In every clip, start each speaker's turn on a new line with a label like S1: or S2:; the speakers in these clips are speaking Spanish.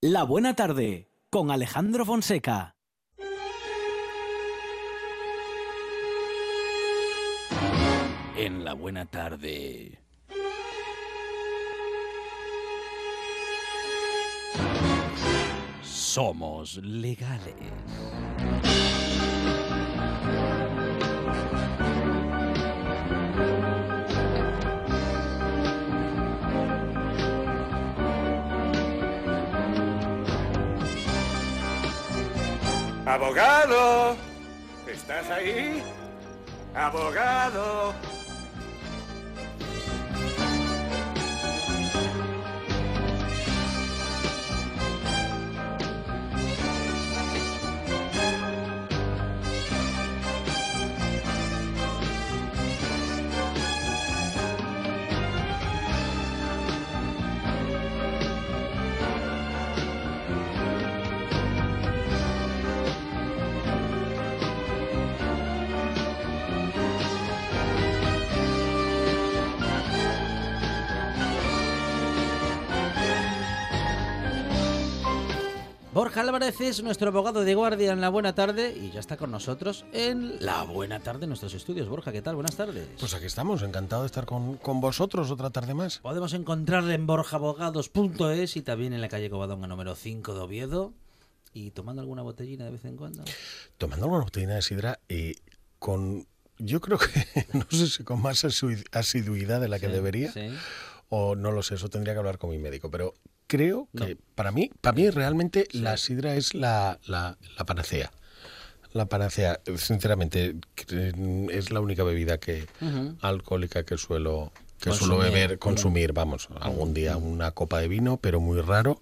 S1: La Buena Tarde con Alejandro Fonseca. En La Buena Tarde. Somos legales.
S2: Abogado, ¿estás ahí? Abogado.
S3: Álvarez es nuestro abogado de guardia en la Buena Tarde y ya está con nosotros en la Buena Tarde en nuestros estudios. Borja, ¿qué tal? Buenas tardes.
S4: Pues aquí estamos, encantado de estar con, con vosotros otra tarde más.
S3: Podemos encontrarle en borjaabogados.es y también en la calle Covadonga número 5 de Oviedo. ¿Y tomando alguna botellina de vez en cuando?
S4: Tomando alguna botellina de sidra y con, yo creo que, no sé si con más asiduidad de la que
S3: Sí,
S4: debería,
S3: sí.
S4: o no lo sé, eso tendría que hablar con mi médico, pero creo
S3: No.
S4: que para mí, para mí realmente la sidra es la, la, la panacea. La panacea, sinceramente, es la única bebida que alcohólica que suelo que suelo beber, consumir, vamos, algún día una copa de vino, pero muy raro.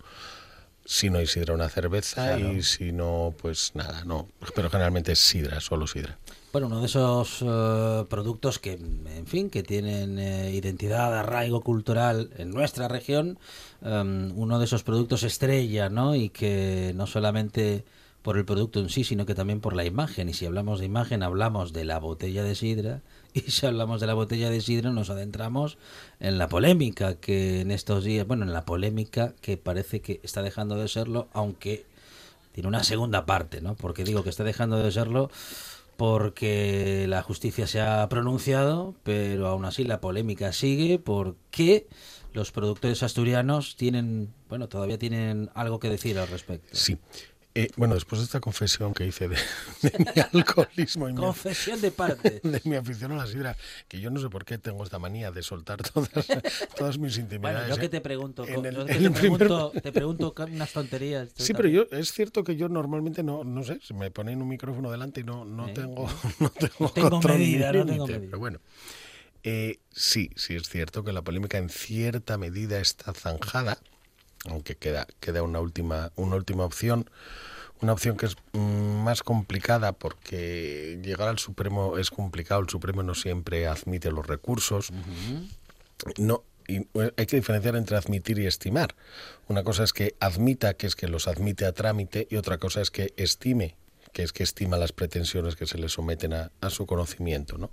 S4: Si no hay sidra, una cerveza
S3: Claro.
S4: y si no, pues nada, no. Pero generalmente es sidra, solo sidra.
S3: Bueno, uno de esos eh, productos que, en fin, que tienen eh, identidad, arraigo cultural en nuestra región, em, uno de esos productos estrella, ¿no? Y que no solamente por el producto en sí, sino que también por la imagen. Y si hablamos de imagen, hablamos de la botella de sidra. Y si hablamos de la botella de sidra, nos adentramos en la polémica que en estos días, bueno, en la polémica que parece que está dejando de serlo, aunque tiene una segunda parte, ¿no? Porque digo que está dejando de serlo porque la justicia se ha pronunciado, pero aún así la polémica sigue porque los productores asturianos tienen, bueno, todavía tienen algo que decir al respecto.
S4: Sí. Eh, bueno, después de esta confesión que hice de, de mi alcoholismo y mi,
S3: Confesión de parte.
S4: de mi afición a la sidra, que yo no sé por qué tengo esta manía de soltar todas, todas mis intimidades.
S3: Bueno, yo que
S4: ¿eh?
S3: te pregunto,
S4: En
S3: co-
S4: el-
S3: yo
S4: en
S3: que te,
S4: primer-
S3: pregunto te pregunto unas tonterías.
S4: Sí, pero yo es cierto que yo normalmente no, no sé, se me ponen un micrófono delante y no, no
S3: Eh,
S4: tengo, no tengo,
S3: tengo
S4: control ni
S3: medida, no tengo medida.
S4: Pero bueno, Eh, sí, sí es cierto que la polémica en cierta medida está zanjada, aunque queda, queda una última, una última opción. Una opción que es mm, más complicada porque llegar al Supremo es complicado, el Supremo no siempre admite los recursos. No, y hay que diferenciar entre admitir y estimar. Una cosa es que admita, que es que los admite a trámite, y otra cosa es que estime, que es que estima las pretensiones que se le someten a, a su conocimiento. ¿no?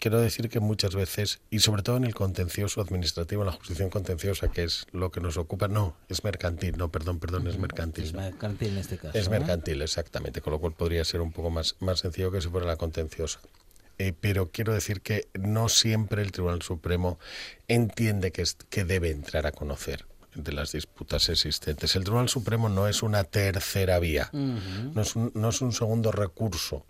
S4: Quiero decir que muchas veces, y sobre todo en el contencioso administrativo, en la justicia contenciosa, que es lo que nos ocupa, no, es mercantil, no, perdón, perdón, es mercantil.
S3: Es mercantil en este caso.
S4: Es
S3: ¿no?
S4: mercantil, exactamente, con lo cual podría ser un poco más, más sencillo que si fuera la contenciosa. Eh, pero quiero decir que no siempre el Tribunal Supremo entiende que, es- que debe entrar a conocer de las disputas existentes. El Tribunal Supremo no es una tercera vía, no, es un, no es un segundo recurso.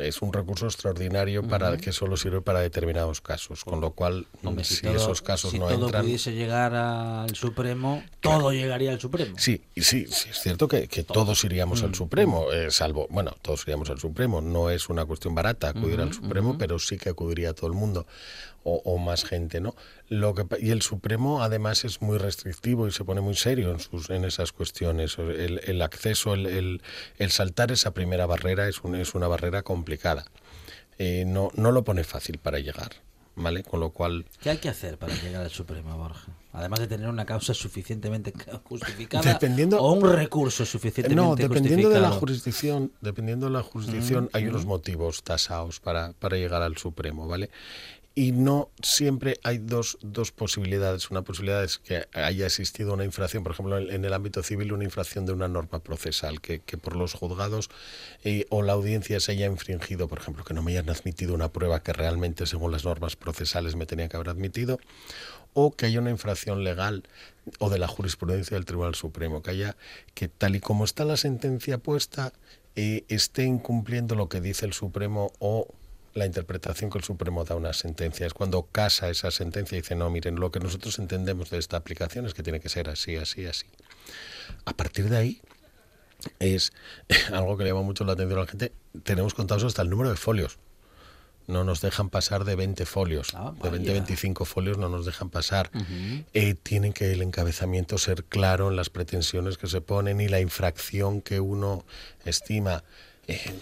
S4: Es un recurso extraordinario para que solo sirve para determinados casos, con lo cual
S3: Hombre,
S4: si,
S3: todo-
S4: esos casos
S3: si
S4: no
S3: todo
S4: entran,
S3: pudiese llegar al Supremo, todo llegaría al Supremo.
S4: Sí, sí, sí, es cierto que, que todos iríamos
S3: Mm,
S4: al Supremo, eh, salvo, bueno, todos iríamos al Supremo. No es una cuestión barata acudir al Supremo, pero sí que acudiría todo el mundo o, o más gente, ¿no? Lo que, y el Supremo además es muy restrictivo y se pone muy serio en, sus, en esas cuestiones. El, el acceso, el, el- el saltar esa primera barrera es, un- es una barrera complicada. Eh, no, no lo pone fácil para llegar, ¿vale? Con lo cual...
S3: ¿Qué hay que hacer para llegar al Supremo, Borja? Además de tener una causa suficientemente justificada
S4: Dependiendo-
S3: o un recurso suficientemente
S4: No, dependiendo de la jurisdicción, dependiendo de la jurisdicción, hay unos motivos tasados para, para llegar al Supremo, ¿vale? Y no siempre hay dos, dos posibilidades. Una posibilidad es que haya existido una infracción, por ejemplo, en, el ámbito civil, una infracción de una norma procesal, que, que por los juzgados eh, o la audiencia se haya infringido, por ejemplo, que no me hayan admitido una prueba que realmente, según las normas procesales, me tenía que haber admitido, o que haya una infracción legal o de la jurisprudencia del Tribunal Supremo, que haya que tal y como está la sentencia puesta, eh, esté incumpliendo lo que dice el Supremo o la interpretación que el Supremo da a una sentencia. Es cuando casa esa sentencia y dice, no, miren, lo que nosotros entendemos de esta aplicación es que tiene que ser así, así, así. A partir de ahí, es algo que le llama mucho la atención a la gente, tenemos contados hasta el número de folios. No nos dejan pasar de 20 folios.
S3: Ah,
S4: de 20
S3: vaya.
S4: 25 folios no nos dejan pasar. Eh, tiene que el encabezamiento ser claro en las pretensiones que se ponen y la infracción que uno estima. Eh,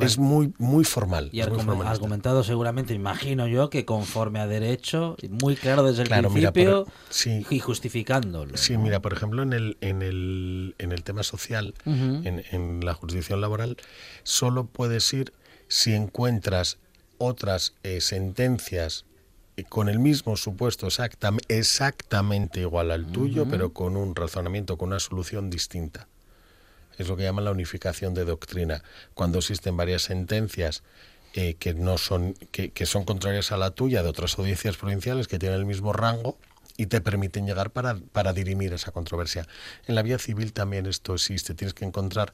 S4: es, muy, muy formal.
S3: Y
S4: muy
S3: argumentado seguramente, imagino yo, que conforme a derecho, muy claro desde el
S4: Claro, mira,
S3: principio
S4: por- sí.
S3: y justificándolo.
S4: Sí,
S3: ¿no?
S4: mira, por ejemplo, en el, en el, en el tema social, en, en la jurisdicción laboral, solo puedes ir si encuentras otras eh, sentencias eh, con el mismo supuesto exactam- exactamente igual al tuyo, pero con un razonamiento, con una solución distinta. Es lo que llaman la unificación de doctrina. Cuando existen varias sentencias eh, que no son que, son contrarias a la tuya de otras audiencias provinciales que tienen el mismo rango y te permiten llegar para, para dirimir esa controversia. En la vía civil también esto existe. Tienes que encontrar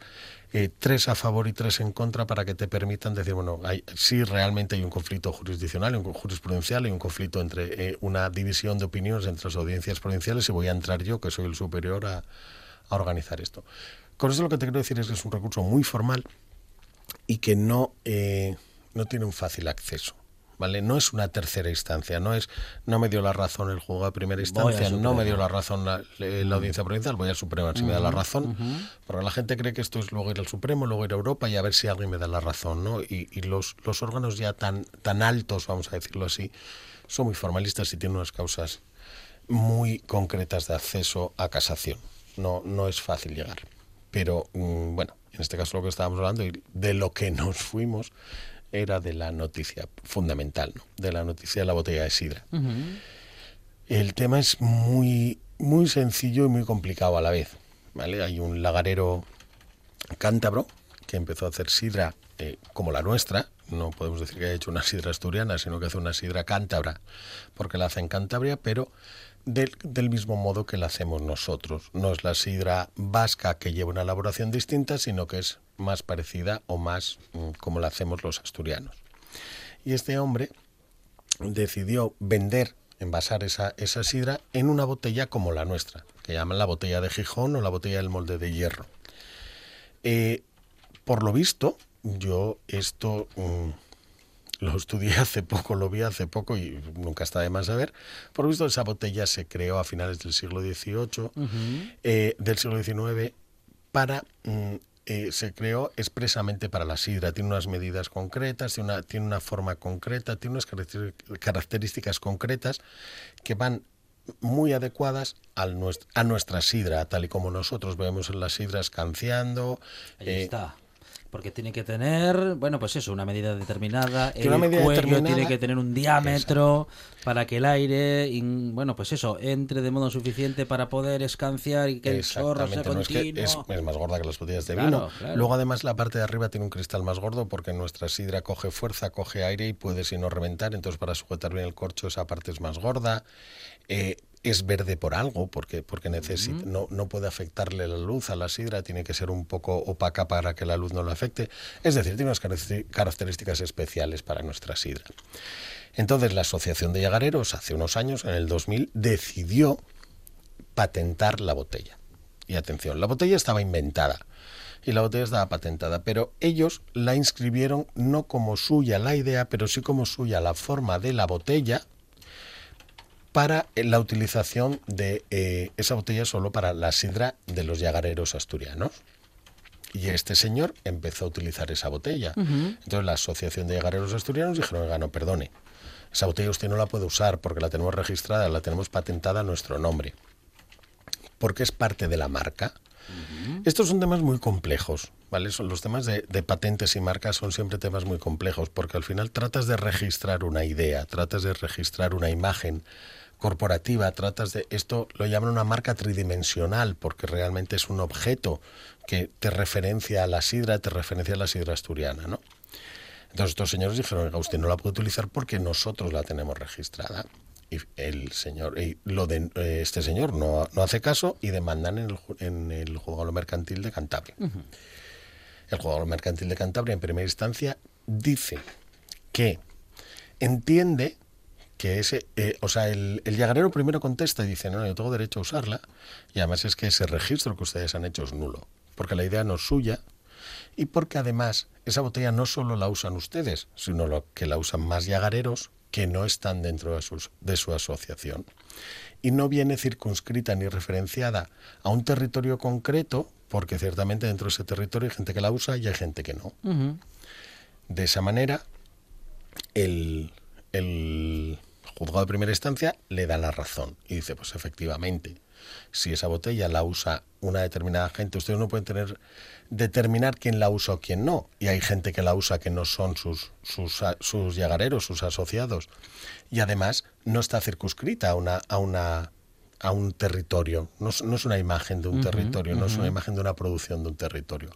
S4: eh, tres a favor y tres en contra para que te permitan decir, bueno, hay, sí realmente hay un conflicto jurisdiccional, un jurisprudencial, hay un conflicto entre eh, una división de opiniones entre las audiencias provinciales y voy a entrar yo, que soy el superior, a organizar esto. Con eso lo que te quiero decir es que es un recurso muy formal y que no, eh, no tiene un fácil acceso. ¿Vale? No es una tercera instancia, no es no me dio la razón el juzgado de primera instancia, no me dio la razón la, la audiencia provincial, voy al Supremo a ver si me da la razón, porque la gente cree que esto es luego ir al Supremo, luego ir a Europa y a ver si alguien me da la razón, ¿no? Y, y los, los órganos ya tan, tan altos, vamos a decirlo así, son muy formalistas y tienen unas causas muy concretas de acceso a casación. No, no es fácil llegar. Pero mm, bueno, en este caso lo que estábamos hablando y de lo que nos fuimos era de la noticia fundamental, ¿no? de la noticia de la botella de sidra. El tema es muy, muy sencillo y muy complicado a la vez. ¿vale? Hay un lagarero cántabro que empezó a hacer sidra eh, como la nuestra. No podemos decir que haya hecho una sidra asturiana, sino que hace una sidra cántabra, porque la hace en Cantabria, pero del, del mismo modo que la hacemos nosotros. No es la sidra vasca que lleva una elaboración distinta, sino que es más parecida o más mm, como la hacemos los asturianos. Y este hombre decidió vender, envasar esa, esa sidra en una botella como la nuestra, que llaman la botella de Gijón o la botella del molde de hierro. Eh, por lo visto, yo esto mm, lo estudié hace poco, lo vi hace poco y nunca está de más saber. Por lo visto, esa botella se creó a finales del siglo XVIII, eh, del siglo XIX, para... mm, eh, se creó expresamente para la sidra. Tiene unas medidas concretas, tiene una, tiene una forma concreta, tiene unas caracter- características concretas que van muy adecuadas al a nuestra sidra, tal y como nosotros vemos en las sidras canciando.
S3: Ahí
S4: eh,
S3: está. Porque tiene que tener, bueno, pues eso, una medida determinada. El
S4: medida
S3: cuello
S4: determinada.
S3: tiene que tener un diámetro para que el aire, in- bueno, pues eso, entre de modo suficiente para poder escanciar y que el chorro sea
S4: no, es, que
S3: continuo.
S4: es, es más gorda que las botellas de
S3: Claro,
S4: vino.
S3: claro.
S4: Luego además la parte de arriba tiene un cristal más gordo porque nuestra sidra coge fuerza, coge aire y puede si no reventar, entonces para sujetar bien el corcho esa parte es más gorda. Eh, es verde por algo, porque, porque necesita, no, no puede afectarle la luz a la sidra, tiene que ser un poco opaca para que la luz no la afecte. Es decir, tiene unas características especiales para nuestra sidra. Entonces la Asociación de Llagareros hace unos años, en el 2000, decidió patentar la botella. Y atención, la botella estaba inventada y la botella estaba patentada, pero ellos la inscribieron no como suya la idea, pero sí como suya la forma de la botella para eh, la utilización de eh, esa botella solo para la sidra de los llagareros asturianos. Y este señor empezó a utilizar esa botella. Entonces la Asociación de Llagareros Asturianos dijeron, oiga, no, perdone, esa botella usted no la puede usar porque la tenemos registrada, la tenemos patentada a nuestro nombre porque es parte de la marca. Estos son temas muy complejos, ¿vale? Son los temas de, de patentes y marcas son siempre temas muy complejos, porque al final tratas de registrar una idea, tratas de registrar una imagen corporativa, tratas de esto lo llaman una marca tridimensional porque realmente es un objeto que te referencia a la sidra, te referencia a la sidra asturiana, ¿no? Entonces estos señores dijeron, oiga, usted no la puede utilizar porque nosotros la tenemos registrada. Y el señor, y lo de eh, este señor no, no hace caso y demandan en el, en el juzgado mercantil de Cantabria. El juzgado mercantil de Cantabria, en primera instancia, dice que entiende que ese, eh, o sea, el, el llagarero primero contesta y dice, no, yo tengo derecho a usarla, y además es que ese registro que ustedes han hecho es nulo, porque la idea no es suya, y porque además esa botella no solo la usan ustedes, sino lo que la usan más llagareros que no están dentro de, sus- de su asociación. Y no viene circunscrita ni referenciada a un territorio concreto, porque ciertamente dentro de ese territorio hay gente que la usa y hay gente que no. De esa manera, el, el juzgado de primera instancia le da la razón y dice, pues efectivamente, si esa botella la usa una determinada gente, ustedes no pueden tener determinar quién la usa o quién no. Y hay gente que la usa que no son sus, sus, sus llagareros, sus asociados. Y además no está circunscrita a una, a una a un territorio. No, es- no es una imagen de un territorio, no es una imagen de una producción de un territorio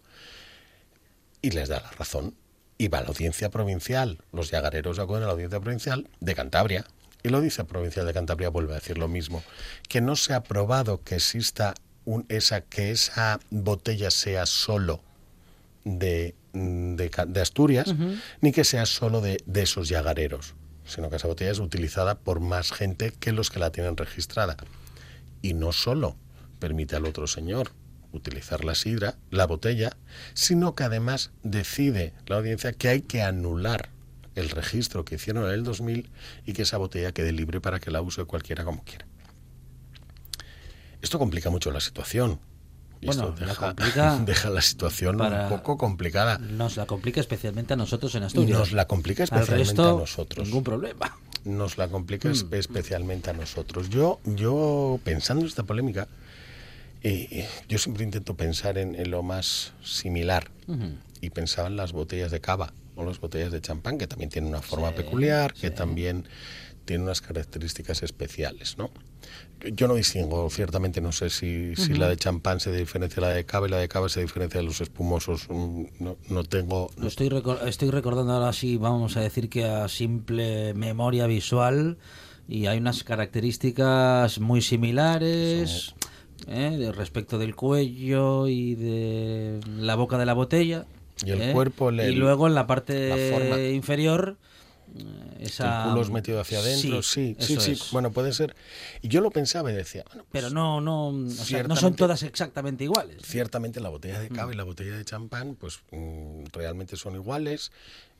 S4: y les da la razón. Y va a la audiencia provincial. Los llagareros acuden a la audiencia provincial de Cantabria. Y la audiencia provincial de Cantabria vuelve a decir lo mismo. Que no se ha probado que exista un, esa, que esa botella sea solo de, de, Asturias, ni que sea solo de, de esos llagareros, sino que esa botella es utilizada por más gente que los que la tienen registrada. Y no solo permite al otro señor utilizar la sidra, la botella, sino que además decide la audiencia que hay que anular el registro que hicieron en el 2000 y que esa botella quede libre para que la use cualquiera como quiera. Esto complica mucho la situación. Y
S3: Bueno,
S4: esto
S3: la
S4: deja,
S3: complica
S4: deja la situación un poco complicada.
S3: Nos la complica especialmente a nosotros en Asturias.
S4: Nos la complica
S3: Al
S4: especialmente
S3: resto,
S4: a nosotros.
S3: Ningún problema.
S4: nos la complica
S3: Mm.
S4: es- especialmente a nosotros. Yo, yo pensando en esta polémica, eh, yo siempre intento pensar en, en lo más similar y pensaba en las botellas de cava o las botellas de champán, que también tienen una forma peculiar, que también tienen unas características especiales, ¿no? Yo no distingo, ciertamente no sé si, si la de champán se diferencia de la de cava y la de cava se diferencia de los espumosos. mm, No, no tengo...
S3: Lo estoy, recor- estoy recordando ahora sí, vamos a decir que a simple memoria visual y hay unas características muy similares ¿eh? de respecto del cuello y de la boca de la botella.
S4: Y el
S3: ¿eh?
S4: cuerpo, el-
S3: y luego en la parte
S4: la
S3: inferior eh, esa
S4: el culo es metido hacia adentro, sí, sí, sí,
S3: es.
S4: bueno, puede ser. Y yo lo pensaba y decía, bueno, pues,
S3: pero no no, o sea, no son todas exactamente iguales.
S4: ciertamente la botella de cava y la botella de champán, pues mm, realmente son iguales,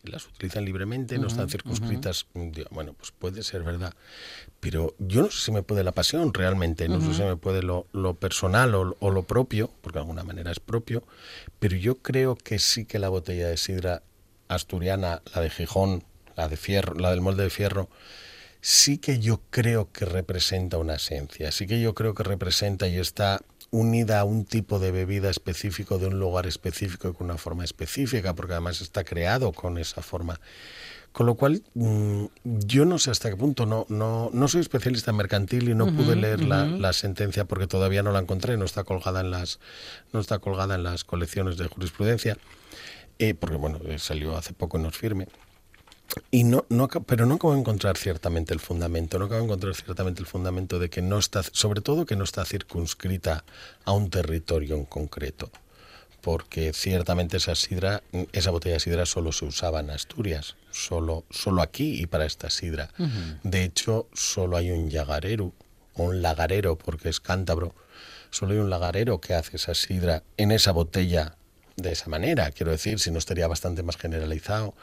S4: las utilizan libremente, no están circunscritas, bueno, pues puede ser verdad. Pero yo no sé si me puede la pasión realmente, no sé si me puede lo, lo personal o, o lo propio, porque de alguna manera es propio, pero yo creo que sí que la botella de sidra asturiana, la de Gijón, la de fierro, la del molde de fierro, sí que yo creo que representa una esencia, sí que yo creo que representa y está unida a un tipo de bebida específico de un lugar específico y con una forma específica, porque además está creado con esa forma. Con lo cual, mm, yo no sé hasta qué punto, no, no, no soy especialista en mercantil y no pude leer la, la sentencia porque todavía no la encontré, no está colgada en las, no está colgada en las colecciones de jurisprudencia, eh, porque bueno, eh, salió hace poco en Nos Firme. Y no, no, pero no acabo de encontrar ciertamente el fundamento, no acabo de encontrar ciertamente el fundamento de que no está, sobre todo que no está circunscrita a un territorio en concreto, porque ciertamente esa sidra, esa botella de sidra solo se usaba en Asturias, solo, solo aquí y para esta sidra. De hecho, solo hay un llagarero, o un lagarero, porque es cántabro, solo hay un lagarero que hace esa sidra en esa botella de esa manera, quiero decir, si no estaría bastante más generalizado.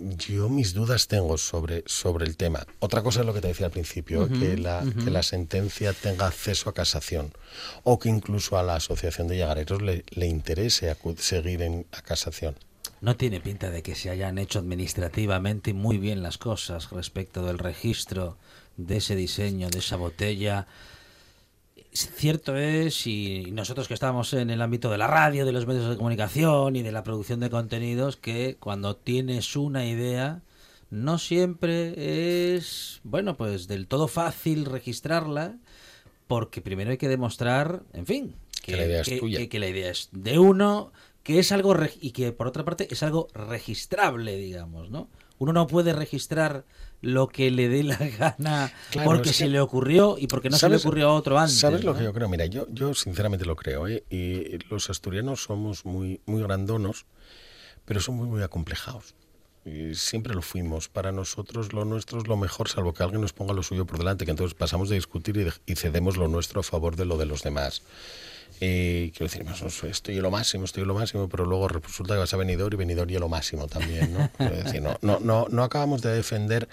S4: Yo mis dudas tengo sobre, sobre el tema. Otra cosa es lo que te decía al principio, que, la, que la sentencia tenga acceso a casación o que incluso a la Asociación de Llagareros le, le interese seguir en, a casación.
S3: No tiene pinta de que se hayan hecho administrativamente muy bien las cosas respecto del registro de ese diseño, de esa botella. Cierto es, y nosotros que estamos en el ámbito de la radio, de los medios de comunicación y de la producción de contenidos, que cuando tienes una idea, no siempre es, bueno, pues del todo fácil registrarla, porque primero hay que demostrar, en fin,
S4: Que la idea es
S3: que-
S4: tuya.
S3: que- que la idea es de uno, que es algo, y que por otra parte es algo registrable, digamos, ¿no? Uno no puede registrar lo que le dé la gana
S4: Claro,
S3: porque se
S4: que-
S3: le ocurrió y porque no se le
S4: ¿Sabes-
S3: ocurrió a otro antes.
S4: ¿Sabes lo
S3: ¿no?
S4: que yo creo? Mira, yo, yo sinceramente lo creo, ¿eh? Y los asturianos somos muy, muy grandonos, pero son muy, muy acomplejados. Y siempre lo fuimos. Para nosotros lo nuestro es lo mejor, salvo que alguien nos ponga lo suyo por delante, que entonces pasamos de discutir y, de- y cedemos lo nuestro a favor de lo de los demás. Eh, quiero decir, estoy lo máximo, estoy lo máximo, pero luego resulta que vas a venidor y venidor y lo máximo también, ¿no? Decir, no, no, no, no acabamos de defender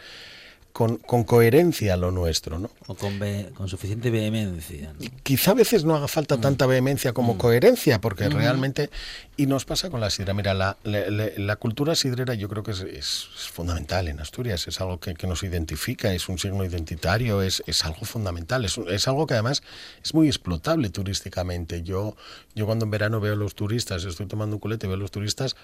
S4: con, con coherencia lo nuestro, ¿no?
S3: O con, ve- con suficiente vehemencia. ¿no?
S4: quizá a veces no haga falta
S3: Mm.
S4: tanta vehemencia como coherencia, porque realmente, y nos pasa con la sidra, mira, la, la- la- la cultura sidrera yo creo que es, es- es fundamental en Asturias, es algo que, que nos identifica, es un signo identitario, es, es algo fundamental, es, es algo que además es muy explotable turísticamente. Yo, yo cuando en verano veo a los turistas, estoy tomando un culete y veo a los turistas,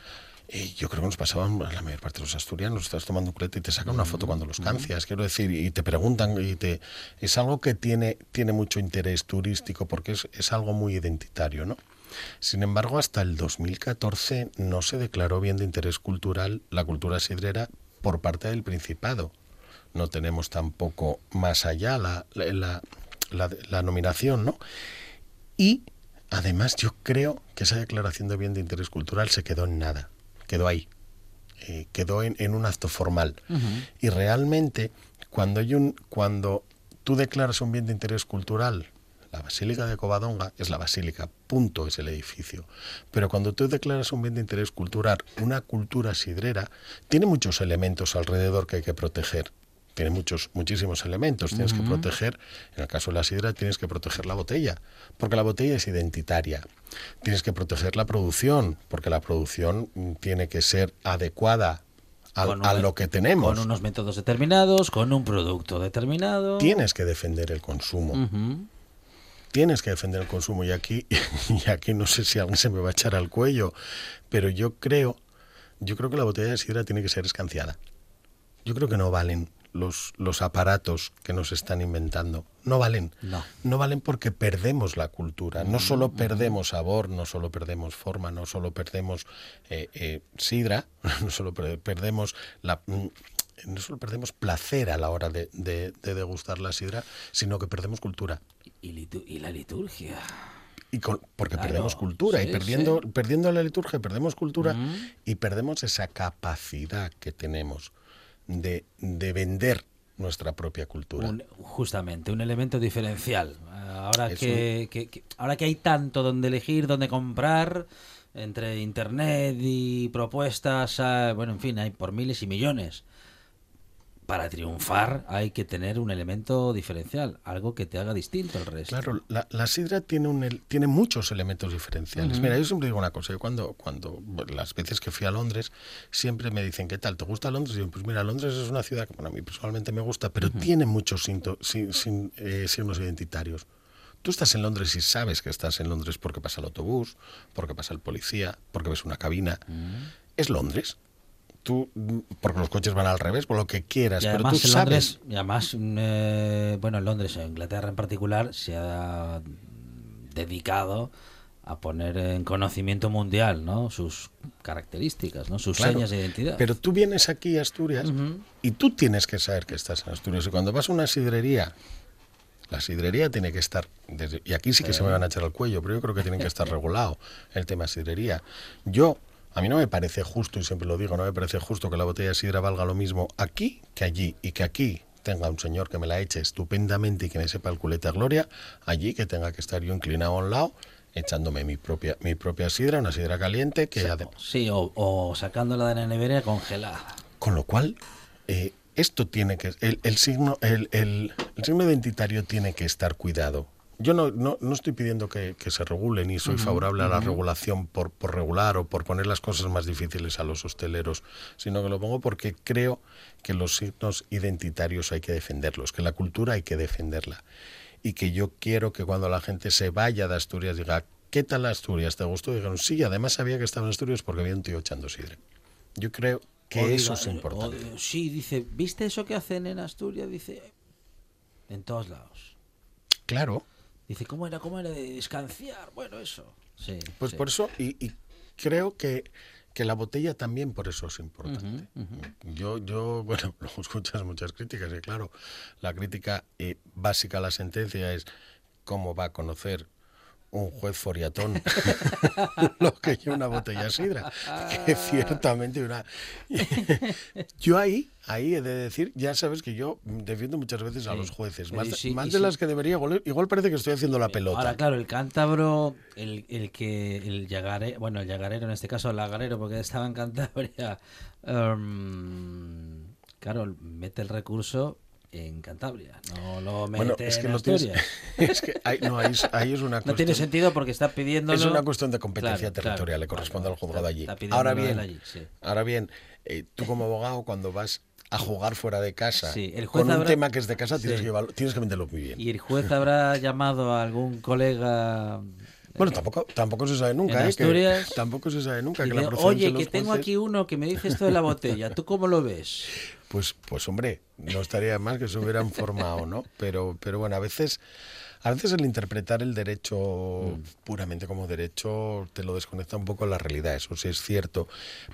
S4: eh, yo creo que nos pasaban a la mayor parte de los asturianos, estás tomando un culete y te sacan una foto cuando los cancias, quiero decir, y te preguntan, y te es algo que tiene, tiene mucho interés turístico porque es, es algo muy identitario, ¿no? Sin embargo, hasta el 2014 no se declaró bien de interés cultural la cultura sidrera por parte del Principado. No tenemos tampoco más allá la, la, la- la- la nominación, ¿no? Y además yo creo que esa declaración de bien de interés cultural se quedó en nada, quedó ahí, eh, quedó en, en un acto formal. Y realmente cuando, hay un, cuando tú declaras un bien de interés cultural, la Basílica de Covadonga es la basílica, punto, es el edificio. Pero cuando tú declaras un bien de interés cultural, una cultura sidrera, tiene muchos elementos alrededor que hay que proteger tiene muchos, muchísimos elementos. Tienes que proteger, en el caso de la sidra, tienes que proteger la botella, porque la botella es identitaria. Tienes que proteger la producción, porque la producción tiene que ser adecuada a lo que tenemos.
S3: Con unos métodos determinados, con un producto determinado.
S4: Tienes que defender el consumo. Tienes que defender el consumo. Y aquí, y aquí no sé si alguien se me va a echar al cuello, pero yo creo, yo creo que la botella de sidra tiene que ser escanciada. Yo creo que no valen los, los aparatos que nos están inventando. No valen.
S3: No.
S4: No valen porque perdemos la cultura. No solo perdemos sabor, no solo perdemos forma, no solo perdemos eh, eh, sidra, no solo per- perdemos la... mm, No solo perdemos placer a la hora de, de- de degustar la sidra, sino que perdemos cultura.
S3: Y, litu- y la liturgia.
S4: Y con- porque
S3: Claro,
S4: perdemos cultura
S3: sí,
S4: y perdiendo,
S3: sí.
S4: perdiendo la liturgia perdemos cultura y perdemos esa capacidad que tenemos de, de vender nuestra propia cultura.
S3: Un- justamente, un elemento diferencial. Ahora
S4: Es
S3: que, que- que- ahora que hay tanto donde elegir, donde comprar, entre internet y propuestas, bueno, en fin, hay por miles y millones. Para triunfar hay que tener un elemento diferencial, algo que te haga distinto al resto.
S4: Claro, la, la sidra tiene, un, el- tiene muchos elementos diferenciales. Mira, yo siempre digo una cosa, yo cuando, las veces que fui a Londres, siempre me dicen, ¿qué tal? ¿Te gusta Londres? Y yo, pues mira, Londres es una ciudad que bueno, a mí personalmente me gusta, pero tiene muchos sinto- sin- sin- eh, signos identitarios. Tú estás en Londres y sabes que estás en Londres porque pasa el autobús, porque pasa el policía, porque ves una cabina. Es Londres. Tú, porque los coches van al revés, por lo que quieras,
S3: Y
S4: pero
S3: además,
S4: tú
S3: en
S4: sabes.
S3: Londres, y además eh, bueno, en Londres, en Inglaterra en particular, se ha dedicado a poner en conocimiento mundial ¿no? sus características, ¿no? sus
S4: Claro,
S3: señas de identidad.
S4: Pero tú vienes aquí a Asturias y tú tienes que saber que estás en Asturias. Y cuando vas a una sidrería, la sidrería tiene que estar, desde- y aquí sí que se me van a echar al cuello, pero yo creo que tiene que estar regulado el tema sidrería. Yo, a mí no me parece justo, y siempre lo digo, no me parece justo que la botella de sidra valga lo mismo aquí que allí, y que aquí tenga un señor que me la eche estupendamente y que me sepa el culete a gloria, allí que tenga que estar yo inclinado a un lado echándome mi propia mi propia sidra, una sidra caliente que ade-
S3: Sí, o, o sacándola de la nevera congelada.
S4: con lo cual, eh, esto tiene que. El, el signo, el, el- el signo identitario tiene que estar cuidado. Yo no, no, no estoy pidiendo que, que se regule, ni soy favorable a la regulación por, por regular o por poner las cosas más difíciles a los hosteleros, sino que lo pongo porque creo que los signos identitarios hay que defenderlos, que la cultura hay que defenderla. y que yo quiero que cuando la gente se vaya de Asturias diga, ¿qué tal Asturias? ¿Te gustó? Y dijeron, sí, además sabía que estaba en Asturias porque había un tío echando sidra. Yo creo que eso es importante.
S3: o- sí, dice, ¿viste eso que hacen en Asturias? Dice, en todos lados.
S4: Claro,
S3: Dice, ¿cómo era? ¿Cómo era de escanciar? Bueno, eso. Sí.
S4: pues
S3: sí.
S4: por eso, y, y creo que, que la botella también por eso es importante. Yo, yo, bueno, luego escuchas muchas críticas y claro, la crítica eh, básica a la sentencia es cómo va a conocer un juez foriatón lo que lleva una botella de sidra. Que ciertamente una... yo ahí, ahí he de decir, ya sabes que yo defiendo muchas veces a
S3: Sí.
S4: los jueces, más, de-
S3: sí,
S4: más
S3: y
S4: de
S3: sí.
S4: las que debería, igual, igual parece que estoy haciendo la pelota.
S3: Ahora, claro, el cántabro, el, el que, el llagarero, bueno, el llagarero, en este caso el lagarero, porque estaba en Cantabria, em, claro, mete el recurso en Cantabria, no lo mete
S4: Bueno, es que
S3: en
S4: no tienes, es que ahí, no, ahí, es, ahí es una
S3: No
S4: cuestión.
S3: tiene sentido porque está pidiendo.
S4: Es una cuestión de competencia territorial, le corresponde al juzgado allí. Ahora bien,
S3: allí, sí.
S4: ahora bien, eh, tú como abogado cuando vas a jugar fuera de casa
S3: Sí, el juez
S4: con un tema que es de casa tienes,
S3: Sí.
S4: que, llevarlo- tienes que venderlo muy bien.
S3: Y el juez habrá llamado a algún colega.
S4: Bueno, tampoco, tampoco se sabe nunca,
S3: En
S4: ¿eh? que- tampoco se sabe nunca que la
S3: Oye, que tengo
S4: jueces-
S3: aquí uno que me dice esto de la botella. ¿Tú cómo lo ves?
S4: Pues, pues hombre, no estaría mal que se hubieran formado, ¿no? Pero, pero bueno, a veces, a veces el interpretar el derecho
S3: Mm.
S4: puramente como derecho te lo desconecta un poco de la realidad, eso sí es cierto.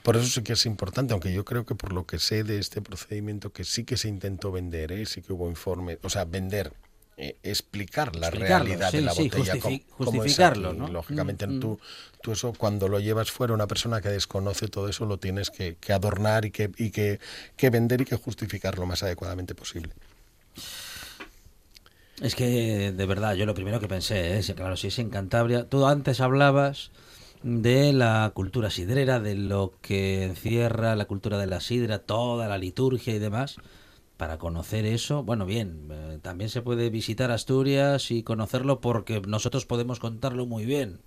S4: Por eso sí que es importante, aunque yo creo que por lo que sé de este procedimiento, que sí que se intentó vender, ¿eh? sí que hubo informe, o sea, vender. Eh, explicar la realidad
S3: sí,
S4: de la
S3: sí,
S4: botella es
S3: justificarlo,
S4: lógicamente
S3: Mm, mm.
S4: tú tú eso cuando lo llevas fuera una persona que desconoce todo eso lo tienes que, que adornar y que y que, que vender y que justificar lo más adecuadamente posible
S3: Es que, de verdad, yo lo primero que pensé es, claro, si es en Cantabria, tú antes hablabas de la cultura sidrera, de lo que encierra la cultura de la sidra, toda la liturgia y demás. Para conocer eso, bueno, bien, eh, también se puede visitar Asturias y conocerlo porque nosotros podemos contarlo muy bien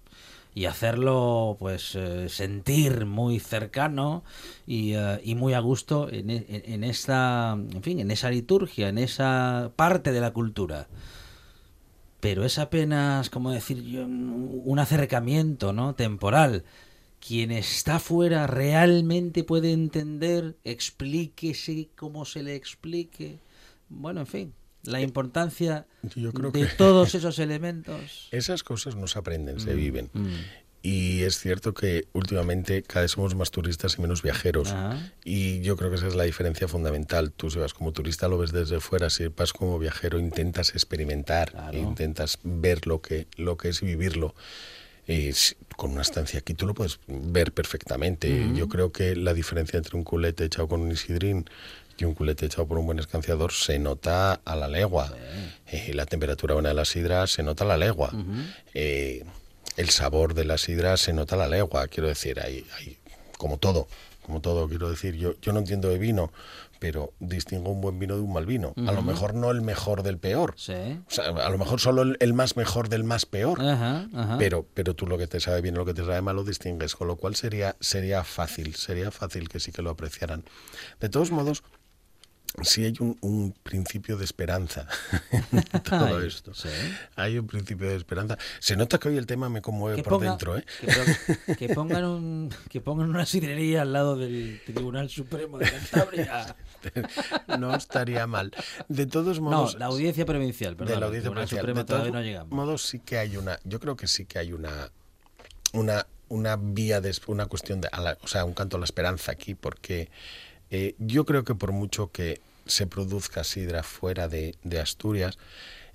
S3: y hacerlo pues eh, sentir muy cercano y, eh, y muy a gusto en, e- en, en esta en fin en esa liturgia en esa parte de la cultura. Pero es apenas como decir un acercamiento no temporal quien está fuera realmente puede entender explíquese como se le explique. Bueno en fin la importancia
S4: Yo creo
S3: de
S4: que-
S3: todos esos elementos.
S4: Esas cosas no se aprenden
S3: Mm.
S4: se viven y es cierto que últimamente cada vez somos más turistas y menos viajeros.
S3: Ajá.
S4: y yo creo que esa es la diferencia fundamental. Tú si vas como turista lo ves desde fuera. Si vas como viajero intentas experimentar
S3: Claro.
S4: intentas ver lo que lo que es vivirlo. Eh, si- con una estancia aquí tú lo puedes ver perfectamente. Yo creo que la diferencia entre un culete echado con un isidrín y un culete echado por un buen escanciador se nota a la legua. Eh, la temperatura buena de la sidra se nota a la legua. Eh, el sabor de la sidra se nota a la legua. Quiero decir, hay, hay como todo, como todo, quiero decir, yo, yo no entiendo de vino, pero distingo un buen vino de un mal vino. A lo mejor no el mejor del peor.
S3: sí
S4: O sea, a lo mejor solo el, el más mejor del más peor. Pero, pero tú lo que te sabe bien y lo que te sabe mal lo distingues, con lo cual sería, sería fácil, sería fácil que sí que lo apreciaran. De todos modos, sí hay un, un principio de esperanza en todo
S3: Ay,
S4: esto.
S3: sí.
S4: Hay un principio de esperanza. Se nota que hoy el tema me conmueve
S3: que,
S4: por
S3: ponga-
S4: dentro, ¿eh?
S3: que, pon- que pongan un, que pongan una sidrería al lado del Tribunal Supremo de Cantabria.
S4: No estaría mal. De todos
S3: No,
S4: modos,
S3: la audiencia provincial, perdón.
S4: de la audiencia provincial.
S3: Supremo
S4: De todos
S3: todavía no llegamos.
S4: modos, sí que hay una, yo creo que sí que hay una, una, una vía, de, una cuestión de, a la- o sea, un canto a la esperanza aquí, porque eh, yo creo que por mucho que se produzca sidra fuera de, Asturias,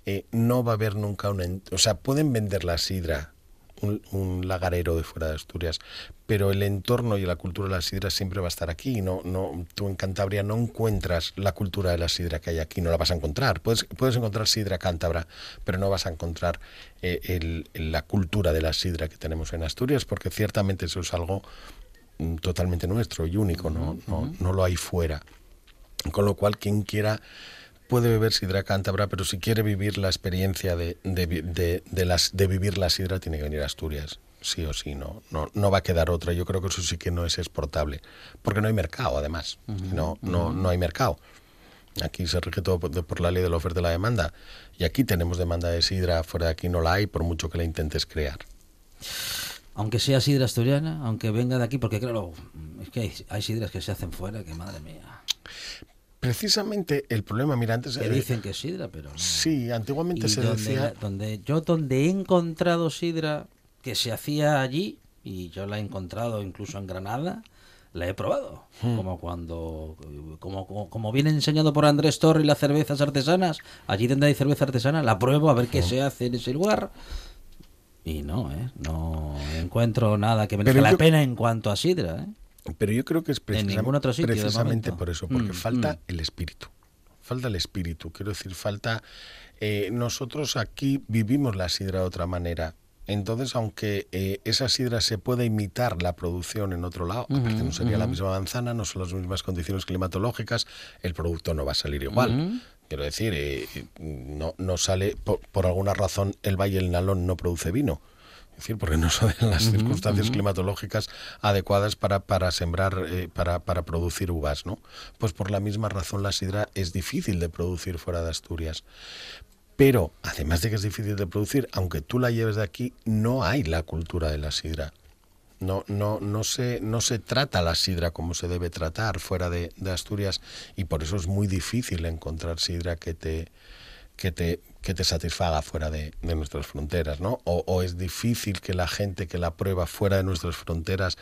S4: eh, no va a haber nunca una, o sea, pueden vender la sidra un, lagarero de fuera de Asturias, pero el entorno y la cultura de la sidra siempre va a estar aquí. No, no, tú en Cantabria no encuentras la cultura de la sidra que hay aquí, no la vas a encontrar. Puedes, puedes encontrar sidra cántabra, pero no vas a encontrar eh, la cultura de la sidra que tenemos en Asturias, porque ciertamente eso es algo totalmente nuestro y único, ¿no? No, no lo hay fuera. Con lo cual, quien quiera puede beber sidra cántabra, pero si quiere vivir la experiencia de, de, de- de las, de vivir la sidra, tiene que venir a Asturias. Sí o sí, no, no, no va a quedar otra. Yo creo que eso sí que no es exportable. Porque no hay mercado, además. no, no, no hay mercado. Aquí se rige todo por, por la ley de la oferta y la demanda. Y aquí tenemos demanda de sidra, fuera de aquí no la hay, por mucho que la intentes crear.
S3: Aunque sea sidra asturiana, aunque venga de aquí, porque claro, es que hay, hay sidras que se hacen fuera, que madre mía.
S4: Precisamente el problema, mira, antes...
S3: Que
S4: eh,
S3: dicen que es sidra, pero no.
S4: Sí, antiguamente
S3: Y
S4: se
S3: donde,
S4: decía...
S3: donde yo donde he encontrado sidra que se hacía allí y yo la he encontrado incluso en Granada la he probado
S4: Hmm.
S3: como cuando como, como, como viene enseñado por Andrés Torre y las cervezas artesanas allí donde hay cerveza artesana la pruebo a ver
S4: Hmm.
S3: qué se hace en ese lugar y no eh no encuentro nada que merezca la
S4: yo-
S3: pena en cuanto a sidra ¿eh?
S4: Pero yo creo que es
S3: ningún otro sitio,
S4: precisamente por eso, porque
S3: Mm,
S4: falta
S3: mm.
S4: el espíritu. Falta el espíritu, quiero decir, falta... eh, nosotros aquí vivimos la sidra de otra manera. Entonces, aunque eh, esa sidra se pueda imitar la producción en otro lado, aparte no sería la misma manzana, no son las mismas condiciones climatológicas, el producto no va a salir igual. Quiero decir, eh, no, no sale, por, por alguna razón, el Valle del Nalón no produce vino. Es decir, porque no son las circunstancias climatológicas adecuadas para, para sembrar, eh, para, para producir uvas, ¿no? Pues por la misma razón la sidra es difícil de producir fuera de Asturias. Pero, además de que es difícil de producir, aunque tú la lleves de aquí, no hay la cultura de la sidra. No, no, no, se, no se trata la sidra como se debe tratar fuera de, Asturias y por eso es muy difícil encontrar sidra que te, que te, que te satisfaga fuera de, nuestras fronteras, ¿no? O, es difícil que la gente que la prueba fuera de nuestras fronteras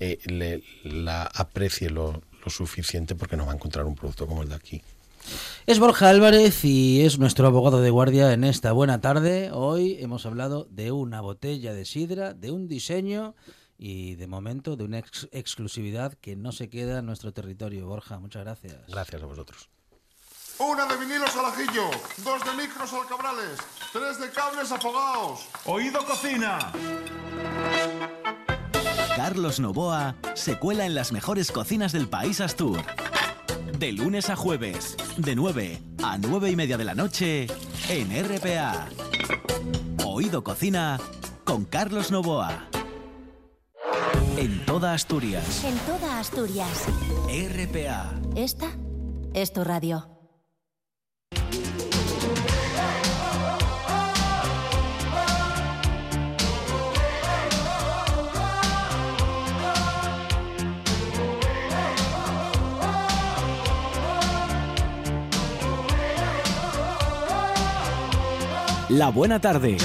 S4: eh, la aprecie lo, lo suficiente porque no va a encontrar un producto como el de aquí.
S3: Es Borja Álvarez y es nuestro abogado de guardia en esta buena tarde. Hoy hemos hablado de una botella de sidra, de un diseño y de momento de una ex- exclusividad que no se queda en nuestro territorio. Borja, muchas gracias.
S4: Gracias a vosotros.
S5: Una de vinilos al ajillo, dos de micros al cabrales, tres de cables afogados.
S6: Oído cocina.
S1: Carlos Novoa se cuela en las mejores cocinas del país Astur. De lunes a jueves, de 9 a 9 y media de la noche, en RPA. Oído Cocina con Carlos Novoa. En toda Asturias,
S7: En toda Asturias.
S1: RPA.
S7: Esta es tu radio.
S1: La buena tarde.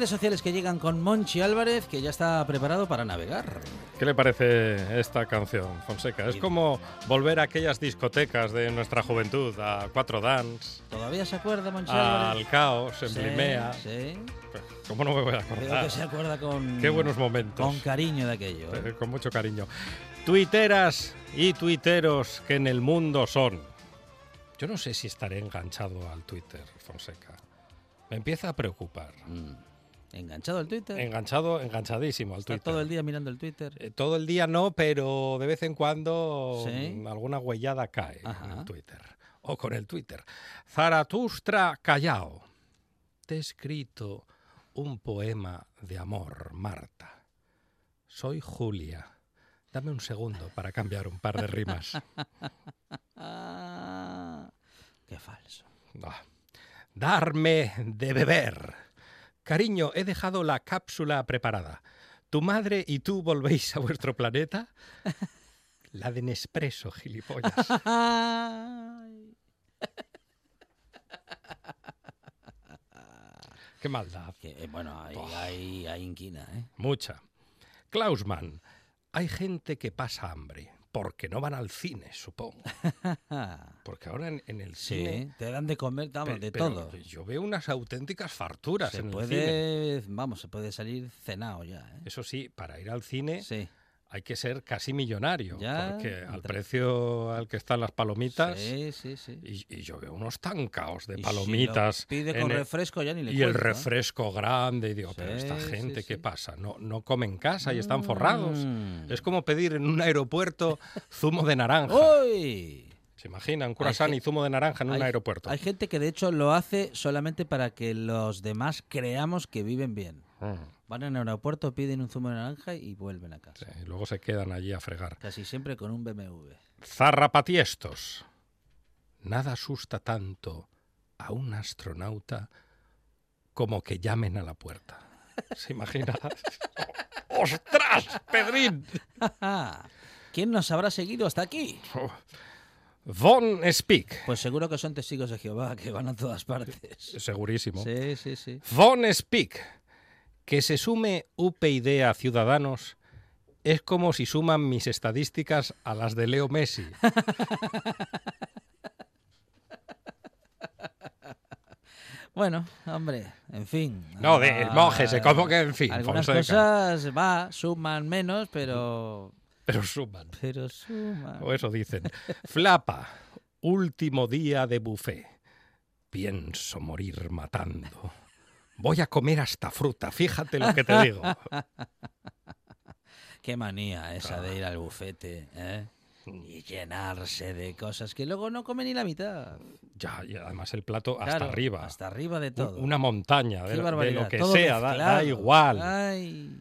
S3: Redes sociales que llegan con Monchi Álvarez, que ya está preparado para navegar.
S8: ¿Qué le parece esta canción, Fonseca? Es como volver a aquellas discotecas de nuestra juventud, a Cuatro Dance,
S3: ¿Todavía se acuerda, Monchi
S8: al
S3: Álvarez?
S8: Caos, en
S3: Sí,
S8: Blimea.
S3: Sí.
S8: ¿Cómo no me voy a
S3: Creo
S8: acordar?
S3: que se acuerda con...
S8: Qué buenos momentos.
S3: Con cariño de aquello. ¿eh?
S8: Eh, Con mucho cariño. Tuiteras y tuiteros que en el mundo son. Yo no sé si estaré enganchado al Twitter, Fonseca. Me empieza a preocupar.
S3: Mm. ¿Enganchado al Twitter?
S8: Enganchado, enganchadísimo al
S3: ¿Está
S8: Twitter.
S3: todo el día mirando el Twitter?
S8: Eh, Todo el día no, pero de vez en cuando
S3: ¿Sí?
S8: mm, alguna huellada cae
S3: Ajá.
S8: en el Twitter. O con el Twitter. Zaratustra Callao. Te he escrito un poema de amor, Marta. Soy Julia. Dame un segundo para cambiar un par de rimas.
S3: Qué falso.
S8: Ah. Darme de beber. Cariño, he dejado la cápsula preparada. ¿Tu madre y tú volvéis a vuestro planeta? La de Nespresso, gilipollas. Qué maldad.
S3: Que, eh, bueno, hay, hay, hay inquina, ¿eh?
S8: Mucha. Klausman, hay gente que pasa hambre porque no van al cine, supongo. Porque ahora en, en el
S3: Sí,
S8: cine...
S3: te dan de comer, vamos,
S8: pe-
S3: de todo.
S8: Yo veo unas auténticas farturas
S3: Se
S8: en el cine.
S3: puede, vamos, se puede salir cenado ya, ¿eh?
S8: Eso sí, para ir al cine
S3: Sí.
S8: Hay que ser casi millonario,
S3: Ya,
S8: porque al precio al que están las palomitas...
S3: Sí, sí, sí.
S8: Y, y yo veo unos tancaos de
S3: Y
S8: palomitas.
S3: lo pide con
S8: el-
S3: refresco ya ni le
S8: y el
S3: ¿eh?
S8: refresco grande. Y digo, pero esta gente, ¿qué pasa? ¿No, ¿No comen en casa y están forrados?
S3: Mm.
S8: Es como pedir en un aeropuerto zumo de naranja.
S3: ¡Uy!
S8: ¿Se imagina? Un croissant y zumo de naranja en un aeropuerto.
S3: Hay gente que de hecho lo hace solamente para que los demás creamos que viven bien.
S8: Mm,
S3: Van en el aeropuerto, piden un zumo de naranja y vuelven a casa.
S8: sí, y luego se quedan allí a fregar.
S3: Casi siempre con un BMW.
S8: Zarrapatiestos. Nada asusta tanto a un astronauta como que llamen a la puerta. ¿Se imagina? ¡Ostras, Pedrín!
S3: ¿Quién nos habrá seguido hasta aquí?
S8: Von Speak.
S3: Pues seguro que son testigos de Jehová que van a todas partes.
S8: Segurísimo.
S3: Sí, sí, sí.
S8: Von Speak. Que se sume UPyD a Ciudadanos es como si suman mis estadísticas a las de Leo Messi.
S3: Bueno, hombre, en fin.
S8: No, de- mójese, ¿cómo que en fin,
S3: Algunas
S8: Fonseca?
S3: cosas va, suman menos, pero.
S8: Pero suman.
S3: Pero suman.
S8: O eso dicen. Flapa. Último día de buffet. Pienso morir matando. Voy a comer hasta fruta, fíjate lo que te digo.
S3: Qué manía esa de ir
S8: Ah.
S3: al bufete, ¿eh? Y llenarse de cosas que luego no come ni la mitad.
S8: Ya, y además el plato hasta arriba.
S3: Hasta arriba de todo.
S8: Una montaña de, lo que
S3: todo
S8: sea, da, igual.
S3: Ay.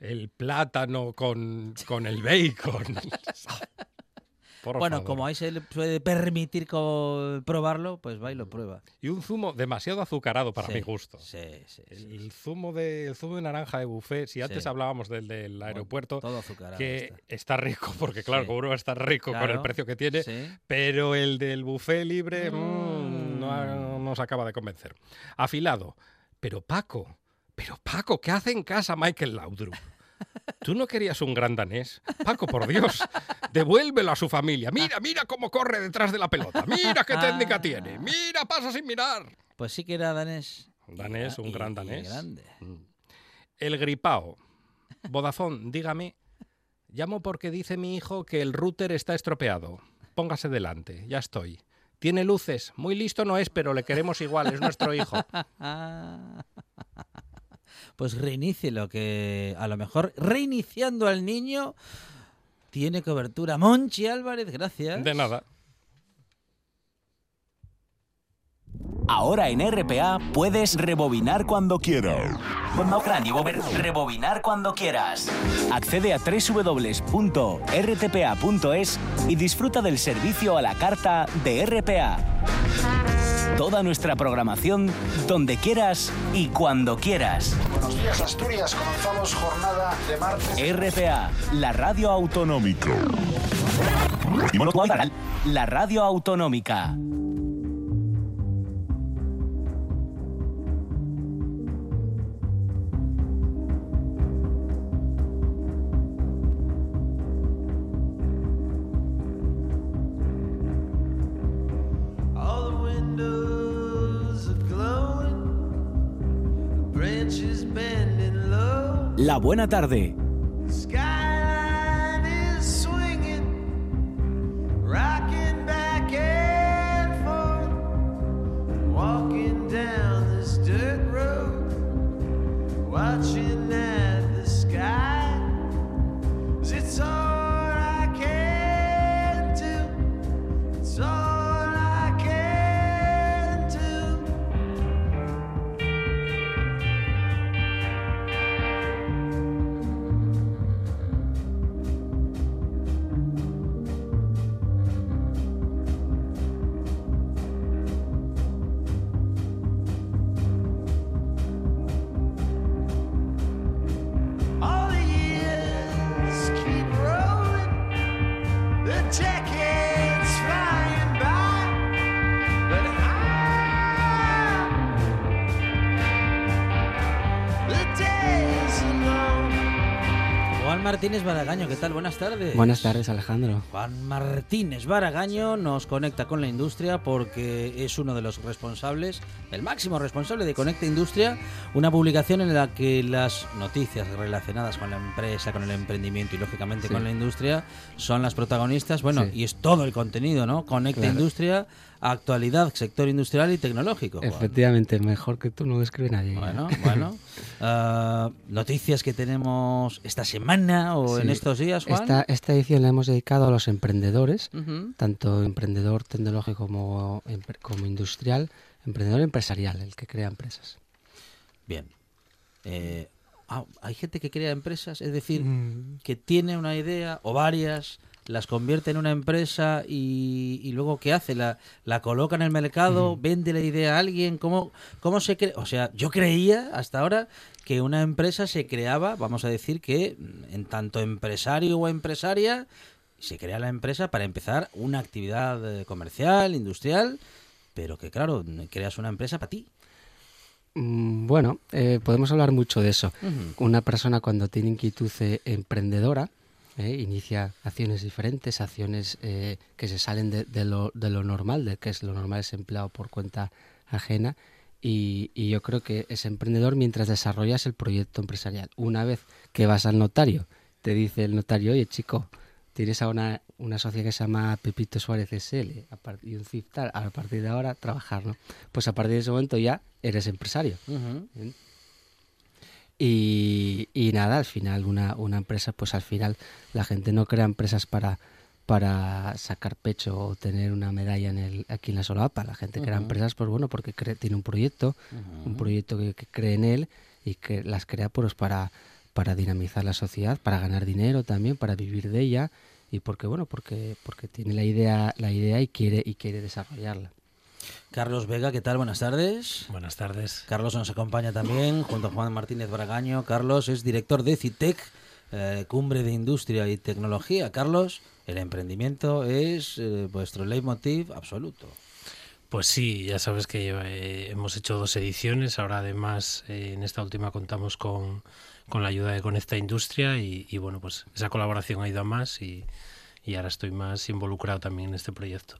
S8: El plátano con, con el bacon. Por
S3: Bueno,
S8: favor.
S3: como ahí se le puede permitir probarlo, pues va y lo prueba.
S8: Y un zumo demasiado azucarado para
S3: Sí,
S8: mi gusto.
S3: Sí, sí. sí,
S8: El zumo de el zumo de naranja de buffet, si antes
S3: Sí.
S8: hablábamos del del aeropuerto,
S3: todo azucarado
S8: que
S3: está.
S8: está. rico, porque claro,
S3: Sí.
S8: como uno va a estar rico con el precio que tiene,
S3: sí.
S8: pero el del buffet libre mm,
S3: Mm.
S8: no no nos acaba de convencer. Afilado. Pero Paco, pero Paco, ¿qué hace en casa Michael Laudrup? ¿Tú no querías un gran danés? Paco, por Dios, devuélvelo a su familia. Mira, mira cómo corre detrás de la pelota. Mira qué técnica tiene. Mira, pasa sin mirar.
S3: Pues sí que era danés.
S8: Danés, un
S3: y-
S8: gran danés.
S3: grande.
S8: El gripao. Vodafone, dígame. Llamo porque dice mi hijo que el router está estropeado. Póngase delante, ya estoy. Tiene luces, muy listo no es, pero le queremos igual, es nuestro hijo.
S3: Pues reinícielo, que a lo mejor reiniciando al niño tiene cobertura. Monchi Álvarez, gracias.
S8: De nada.
S1: Ahora en RPA puedes rebobinar cuando quieras. Rebobinar cuando quieras. Accede a www.rtpa.es y disfruta del servicio a la carta de RPA. Toda nuestra programación donde quieras y cuando quieras.
S9: Buenos días, Asturias. Comenzamos jornada de martes.
S1: RPA, la radio autonómica. La radio autonómica. La buena tarde.
S3: Martínez Baragaño, ¿qué tal? Buenas tardes.
S10: Buenas tardes, Alejandro.
S3: Juan Martínez Baragaño nos conecta con la industria porque es uno de los responsables, el máximo responsable de Conecta Industria, una publicación en la que las noticias relacionadas con la empresa, con el emprendimiento y lógicamente
S10: Sí.
S3: con la industria son las protagonistas. Bueno,
S10: Sí.
S3: y es todo el contenido, ¿no? Conecta
S10: Claro.
S3: Industria, actualidad, sector industrial y tecnológico. Juan.
S10: Efectivamente, mejor que tú no lo escribe nadie.
S3: Bueno, bueno. Ah, noticias que tenemos esta semana o en estos días, Juan.
S10: Esta, esta edición la hemos dedicado a los emprendedores, tanto emprendedor tecnológico como industrial, emprendedor empresarial, el que crea empresas.
S3: Bien. Eh, ah, hay gente que crea empresas, es decir,
S10: Mm.
S3: que tiene una idea o varias, las convierte en una empresa y, y luego ¿qué hace? La, la coloca en el mercado, vende la idea a alguien. ¿Cómo, cómo se crea? O sea, yo creía hasta ahora que una empresa se creaba, vamos a decir que mm, en tanto empresario o empresaria, se crea la empresa para empezar una actividad eh, comercial, industrial, pero que claro, creas una empresa para ti.
S10: Mm, Bueno, eh, podemos hablar mucho de eso. Una persona cuando tiene inquietud eh, emprendedora, eh, inicia acciones diferentes, acciones eh, que se salen de, de lo, de lo normal, de que es lo normal es empleado por cuenta ajena. Y, y yo creo que es emprendedor mientras desarrollas el proyecto empresarial. Una vez que vas al notario, te dice el notario, oye chico, tienes a una, una sociedad que se llama Pepito Suárez SL y un CIF tal, a partir de ahora trabajar, ¿no? Pues a partir de ese momento ya eres empresario. Y, y nada, al final una, una empresa, pues al final la gente no crea empresas para, para sacar pecho o tener una medalla en el, aquí en la solapa. La gente crea empresas, pues bueno, porque cree- tiene un proyecto, un proyecto que, que cree en él y que las crea pues para, para dinamizar la sociedad, para ganar dinero también, para vivir de ella y porque bueno, porque, porque tiene la idea, la idea y quiere, y quiere desarrollarla.
S3: Carlos Vega, ¿qué tal? Buenas tardes.
S11: Buenas tardes.
S3: Carlos nos acompaña también, junto a Juan Martínez Bragaño. Carlos es director de CITEC, eh, Cumbre de Industria y Tecnología. Carlos, el emprendimiento es eh, vuestro leitmotiv absoluto.
S11: Pues sí, ya sabes que eh, hemos hecho dos ediciones, ahora además en esta última contamos con, con la ayuda de Conecta Industria y, y, bueno, pues esa colaboración ha ido a más y, y ahora estoy más involucrado también en este proyecto.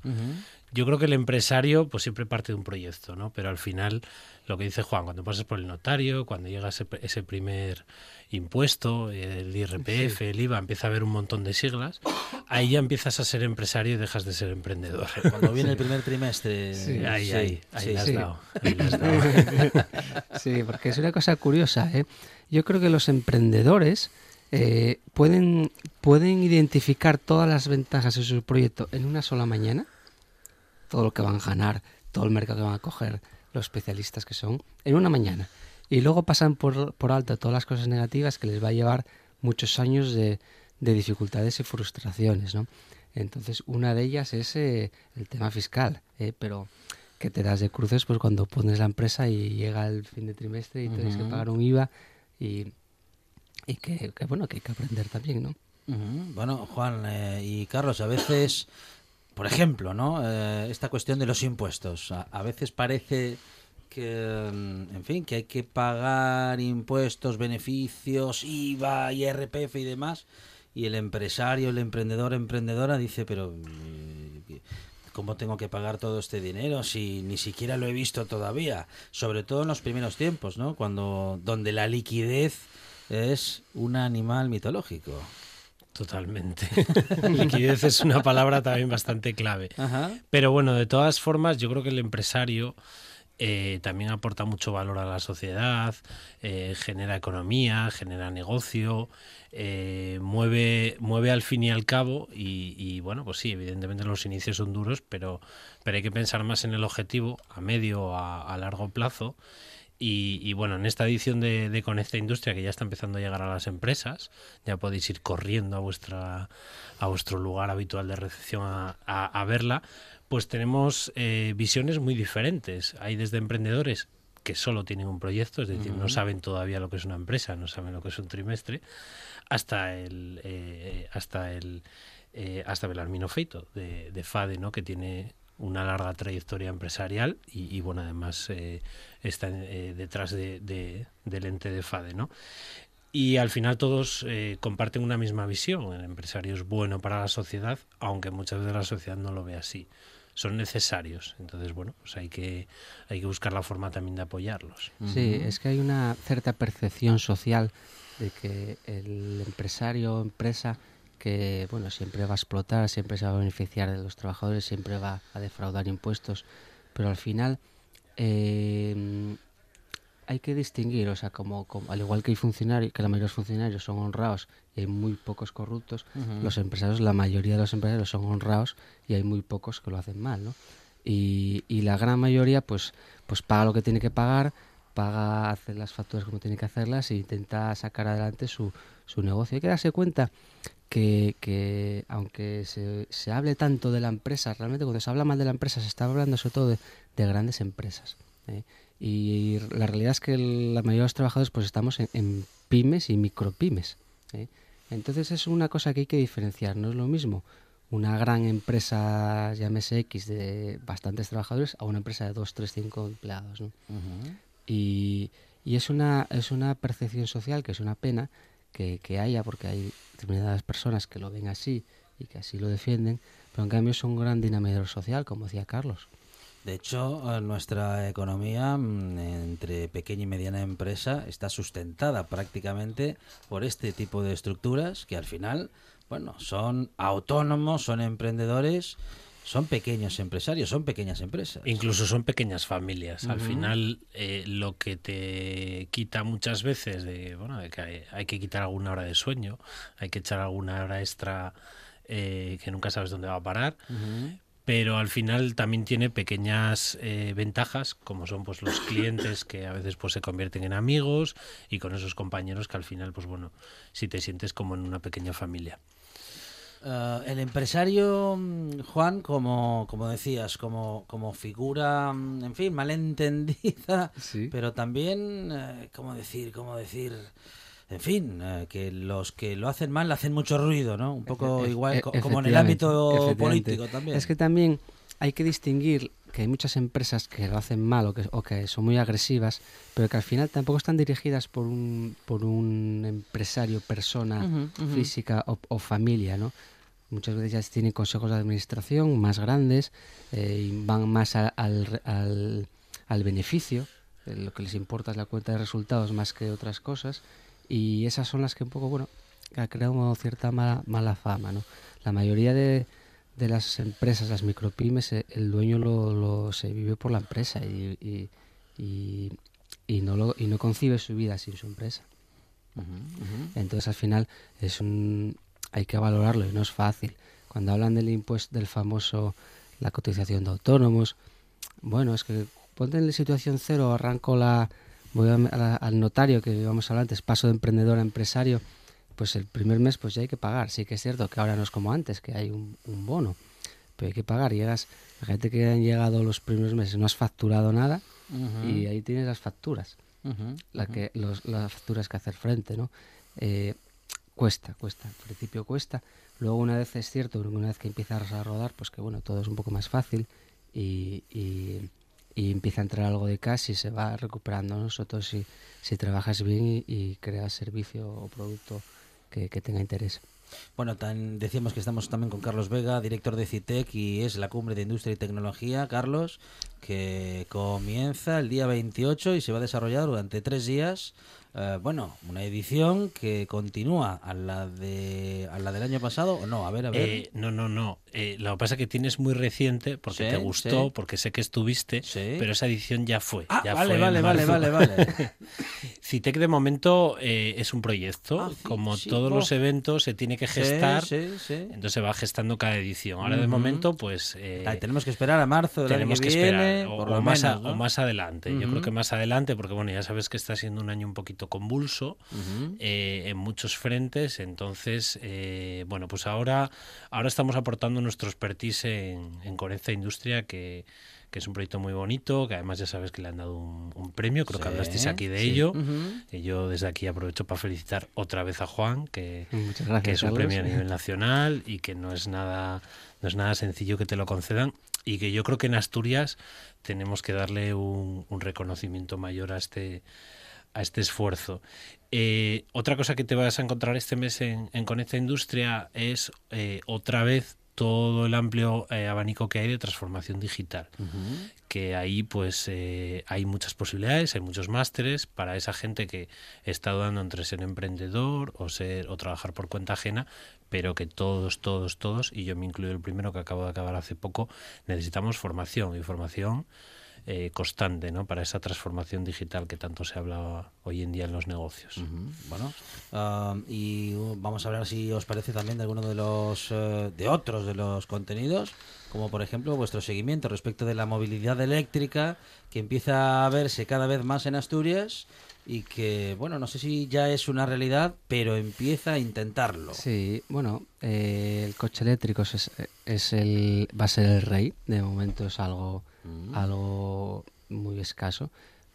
S11: Yo creo que el empresario pues siempre parte de un proyecto, ¿no? Pero al final, lo que dice Juan, cuando pasas por el notario, cuando llega ese, ese primer impuesto, el IRPF, el IVA, empieza a haber un montón de siglas, ahí ya empiezas a ser empresario y dejas de ser emprendedor.
S3: Cuando viene el primer trimestre.
S10: Sí,
S11: ahí,
S3: sí,
S11: ahí, ahí
S3: sí,
S11: le has
S10: sí.
S11: dado, ahí le has dado.
S10: Sí, porque es una cosa curiosa. ¿eh? Yo creo que los emprendedores eh, pueden, pueden identificar todas las ventajas de su proyecto en una sola mañana, todo lo que van a ganar, todo el mercado que van a coger, los especialistas que son, en una mañana. Y luego pasan por, por alto todas las cosas negativas que les va a llevar muchos años de, de dificultades y frustraciones. ¿no? Entonces, una de ellas es eh, el tema fiscal, ¿eh? pero que te das de cruces pues cuando pones la empresa y llega el fin de trimestre y tienes que pagar un IVA y, y que, que, bueno que hay que aprender también, ¿no?
S3: Ujú. Bueno, Juan eh, y Carlos, a veces, por ejemplo, ¿no? Eh, esta cuestión de los impuestos. A, a veces parece que, mm, en fin, que hay que pagar impuestos, beneficios, IVA, IRPF y demás. Y el empresario, el emprendedor, emprendedora dice, pero eh, ¿cómo tengo que pagar todo este dinero si ni siquiera lo he visto todavía? Sobre todo en los primeros tiempos, ¿no? Cuando donde la liquidez es un animal mitológico.
S11: Totalmente. Liquidez es una palabra también bastante clave.
S3: Ajá.
S11: Pero bueno, de todas formas, yo creo que el empresario eh, también aporta mucho valor a la sociedad, eh, genera economía, genera negocio, eh, mueve, mueve al fin y al cabo y, y, bueno, pues sí, evidentemente los inicios son duros, pero, pero hay que pensar más en el objetivo a medio o a, a largo plazo. Y, y, bueno, en esta edición de, de Conecta Industria, que ya está empezando a llegar a las empresas, ya podéis ir corriendo a vuestra a vuestro lugar habitual de recepción a, a, a verla, pues tenemos eh, visiones muy diferentes. Hay desde emprendedores que solo tienen un proyecto, es decir, uh -huh. no saben todavía lo que es una empresa, no saben lo que es un trimestre, hasta el eh, hasta el eh, hasta Belarmino Feito de, de FADE, ¿no? que tiene una larga trayectoria empresarial y, y bueno, además eh, está eh, detrás de, de, del ente de FADE, ¿no? y al final todos eh, comparten una misma visión. El empresario es bueno para la sociedad, aunque muchas veces la sociedad no lo ve así. Son necesarios, entonces bueno, pues hay que hay que buscar la forma también de apoyarlos.
S10: Sí, es que hay una cierta percepción social de que el empresario o empresa que bueno siempre va a explotar, siempre se va a beneficiar de los trabajadores, siempre va a defraudar impuestos, pero al final eh, hay que distinguir, o sea, como, como- al igual que hay funcionarios, que la mayoría de los funcionarios son honrados y hay muy pocos corruptos,
S3: Ujú.
S10: los empresarios, la mayoría de los empresarios son honrados y hay muy pocos que lo hacen mal, ¿no? Y, y la gran mayoría, pues, pues paga lo que tiene que pagar, paga, hace las facturas como tiene que hacerlas e intenta sacar adelante su, su negocio. Hay que darse cuenta que, que aunque se, se hable tanto de la empresa, realmente cuando se habla mal de la empresa se está hablando sobre todo de, de grandes empresas. ¿eh? Y la realidad es que la mayoría de los trabajadores pues estamos en, en pymes y micropymes. ¿eh? Entonces es una cosa que hay que diferenciar, no es lo mismo una gran empresa, llámese X, de bastantes trabajadores, a una empresa de 2, 3, 5 empleados. ¿no? Y, y es, una, es una percepción social que es una pena que, haya, porque hay determinadas personas que lo ven así y que así lo defienden, pero en cambio es un gran dinamizador social, como decía Carlos.
S3: De hecho, eh, nuestra economía mm, entre pequeña y mediana empresa está sustentada prácticamente por este tipo de estructuras que al final, bueno, son autónomos, son emprendedores, son pequeños empresarios, son pequeñas empresas.
S11: Incluso son pequeñas familias. Al final, eh, lo que te quita muchas veces de, bueno, de que hay, hay que quitar alguna hora de sueño, hay que echar alguna hora extra eh, que nunca sabes dónde va a parar. Pero al final también tiene pequeñas eh, ventajas, como son pues los clientes que a veces pues se convierten en amigos y con esos compañeros que al final, pues bueno, si te sientes como en una pequeña familia.
S3: Eh, el empresario, mm, Juan, como, como decías, como, como figura, mm, en fin, malentendida, pero también, eh, ¿cómo decir? ¿Cómo decir? En fin, eh, que los que lo hacen mal hacen mucho ruido, ¿no? Un poco
S10: E-
S3: igual
S10: e-
S3: co- como en el ámbito político también.
S10: Es que también hay que distinguir que hay muchas empresas que lo hacen mal o que, o que son muy agresivas, pero que al final tampoco están dirigidas por un, por un empresario, persona física o, o familia, ¿no? Muchas veces ya tienen consejos de administración más grandes eh, y van más a- al, al, al beneficio, eh, lo que les importa es la cuenta de resultados más que otras cosas, y esas son las que un poco, bueno, ha creado cierta mala, mala fama, ¿no? La mayoría de, de las empresas, las micropymes, eh, el dueño lo, lo- se vive por la empresa y, y, y, y no lo, y no concibe su vida sin su empresa. Entonces al final es un hay que valorarlo y no es fácil. Cuando hablan del impuesto del famoso la cotización de autónomos, bueno, es que ponte en la situación cero, arranco la voy a- a la- al notario que íbamos a hablar antes, paso de emprendedor a empresario, pues el primer mes pues ya hay que pagar. Sí que es cierto que ahora no es como antes, que hay un, un bono, pero hay que pagar. Llegas, la gente que han llegado los primeros meses no has facturado nada
S3: Ujú.
S10: y ahí tienes las facturas
S3: Ujú,
S10: la
S3: ujú.
S10: que los, las facturas que hacer frente, ¿no? Eh, cuesta, cuesta, al principio cuesta. Luego una vez es cierto, una vez que empiezas a rodar, pues que bueno, todo es un poco más fácil y, y, y empieza a entrar algo de cash y se va recuperando. ¿no? Sobre todo si, si trabajas bien y, y creas servicio o producto que, que tenga interés.
S3: Bueno, tan, decíamos que estamos también con Carlos Vega, director de CITEC y es la cumbre de industria y tecnología, Carlos, que comienza el día 28 y se va a desarrollar durante tres días. Eh, bueno, una edición que continúa a la de a la del año pasado o no, a ver, a ver.
S11: Eh, no, no, no. Eh, lo que pasa es que tienes muy reciente porque
S3: Sí,
S11: te gustó,
S3: sí.
S11: porque sé que estuviste, pero esa edición ya fue.
S3: Ah,
S11: ya
S3: vale,
S11: fue
S3: vale, vale,
S11: marzo.
S3: vale, vale.
S11: CITEC de momento eh, es un proyecto.
S3: Ah, sí,
S11: Como
S3: sí,
S11: todos los eventos se tiene que
S3: Sí,
S11: gestar.
S3: sí, sí.
S11: Entonces se va gestando cada edición. Ahora de
S3: Ujú.
S11: momento, pues. eh,
S3: tenemos que esperar a marzo del año
S11: tenemos
S3: que,
S11: que
S3: viene,
S11: esperar, o,
S3: por
S11: o
S3: lo
S11: más a-
S3: menos, ¿no?
S11: o más adelante. Yo
S3: Ujú.
S11: creo que más adelante, porque bueno, ya sabes que está siendo un año un poquito convulso eh, en muchos frentes. Entonces, eh, bueno, pues ahora, ahora estamos aportando nuestro expertise en, en Conecta Industria, que, que es un proyecto muy bonito, que además ya sabes que le han dado un, un premio, creo que hablasteis aquí de
S3: sí.
S11: ello. Que yo desde aquí aprovecho para felicitar otra vez a Juan, que,
S10: gracias,
S11: que es un
S10: Carlos.
S11: premio a nivel nacional y que no es nada, no es nada sencillo que te lo concedan y que yo creo que en Asturias tenemos que darle un, un reconocimiento mayor a este a este esfuerzo. Eh, otra cosa que te vas a encontrar este mes en, en Conecta Industria es eh, otra vez todo el amplio eh, abanico que hay de transformación digital. Que ahí pues eh, hay muchas posibilidades, hay muchos másteres para esa gente que está dudando entre ser emprendedor o ser o trabajar por cuenta ajena, pero que todos, todos, todos, y yo me incluyo el primero que acabo de acabar hace poco, necesitamos formación y formación eh, constante ¿no? para esa transformación digital que tanto se habla hoy en día en los negocios.
S3: Bueno, y uh, vamos a hablar si os parece también de alguno de los eh, de otros de los contenidos, como por ejemplo vuestro seguimiento respecto de la movilidad eléctrica que empieza a verse cada vez más en Asturias y que bueno, no sé si ya es una realidad, pero empieza a intentarlo.
S10: Sí, bueno, eh, el coche eléctrico es, es el va a ser el rey. De momento es algo
S3: Mm.
S10: algo muy escaso,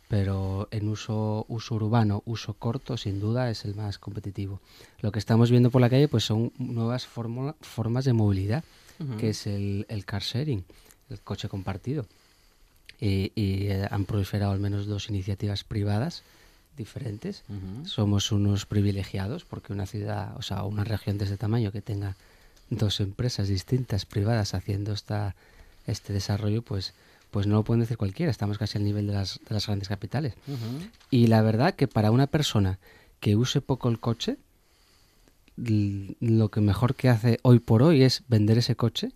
S10: pero en uso uso urbano, uso corto, sin duda es el más competitivo. Lo que estamos viendo por la calle pues son nuevas fórmula- formas de movilidad,
S3: Ujú.
S10: que es el, el car sharing, el coche compartido. Y, y, eh, han proliferado al menos dos iniciativas privadas diferentes.
S3: Ujú.
S10: Somos unos privilegiados porque una ciudad, o sea, una región de ese tamaño que tenga dos empresas distintas privadas haciendo esta este desarrollo, pues pues no lo pueden decir cualquiera. Estamos casi al nivel de las, de las grandes capitales. Y la verdad que para una persona que use poco el coche, lo que mejor que hace hoy por hoy es vender ese coche,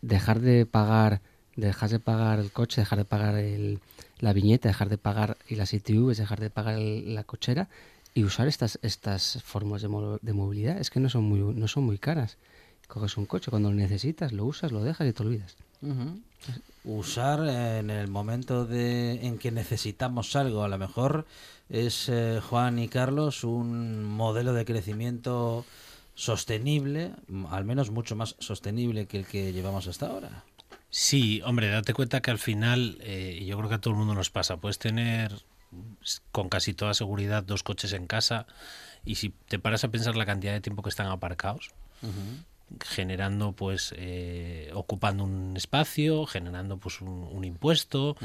S10: dejar de pagar, dejar de pagar el coche, dejar de pagar el- la viñeta, dejar de pagar y las ITVs, dejar de pagar el- la cochera y usar estas estas formas de, mo- de movilidad. Es que no son muy no son muy caras. Coges un coche cuando lo necesitas, lo usas, lo dejas y te olvidas.
S3: Usar en el momento de, en que necesitamos algo, a lo mejor es eh, Juan y Carlos un modelo de crecimiento sostenible, al menos mucho más sostenible que el que llevamos hasta ahora.
S11: Sí, hombre, date cuenta que al final, eh, y yo creo que a todo el mundo nos pasa, puedes tener con casi toda seguridad dos coches en casa y si te paras a pensar la cantidad de tiempo que están aparcados, generando pues eh, ocupando un espacio generando pues un, un impuesto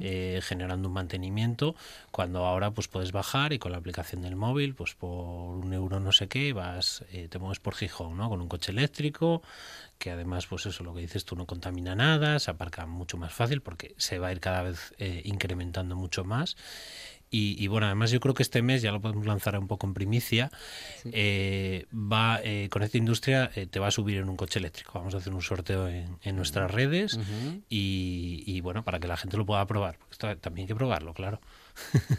S11: eh, generando un mantenimiento cuando ahora pues puedes bajar y con la aplicación del móvil pues por un euro no sé qué vas eh, te mueves por Gijón no con un coche eléctrico que además pues eso lo que dices tú no contamina nada se aparca mucho más fácil porque se va a ir cada vez eh, incrementando mucho más y, y, bueno, además yo creo que este mes, ya lo podemos lanzar un poco en primicia, eh, va eh, con esta industria eh, te va a subir en un coche eléctrico. Vamos a hacer un sorteo en, en nuestras redes y, y, bueno, para que la gente lo pueda probar. Porque esto también hay que probarlo, claro.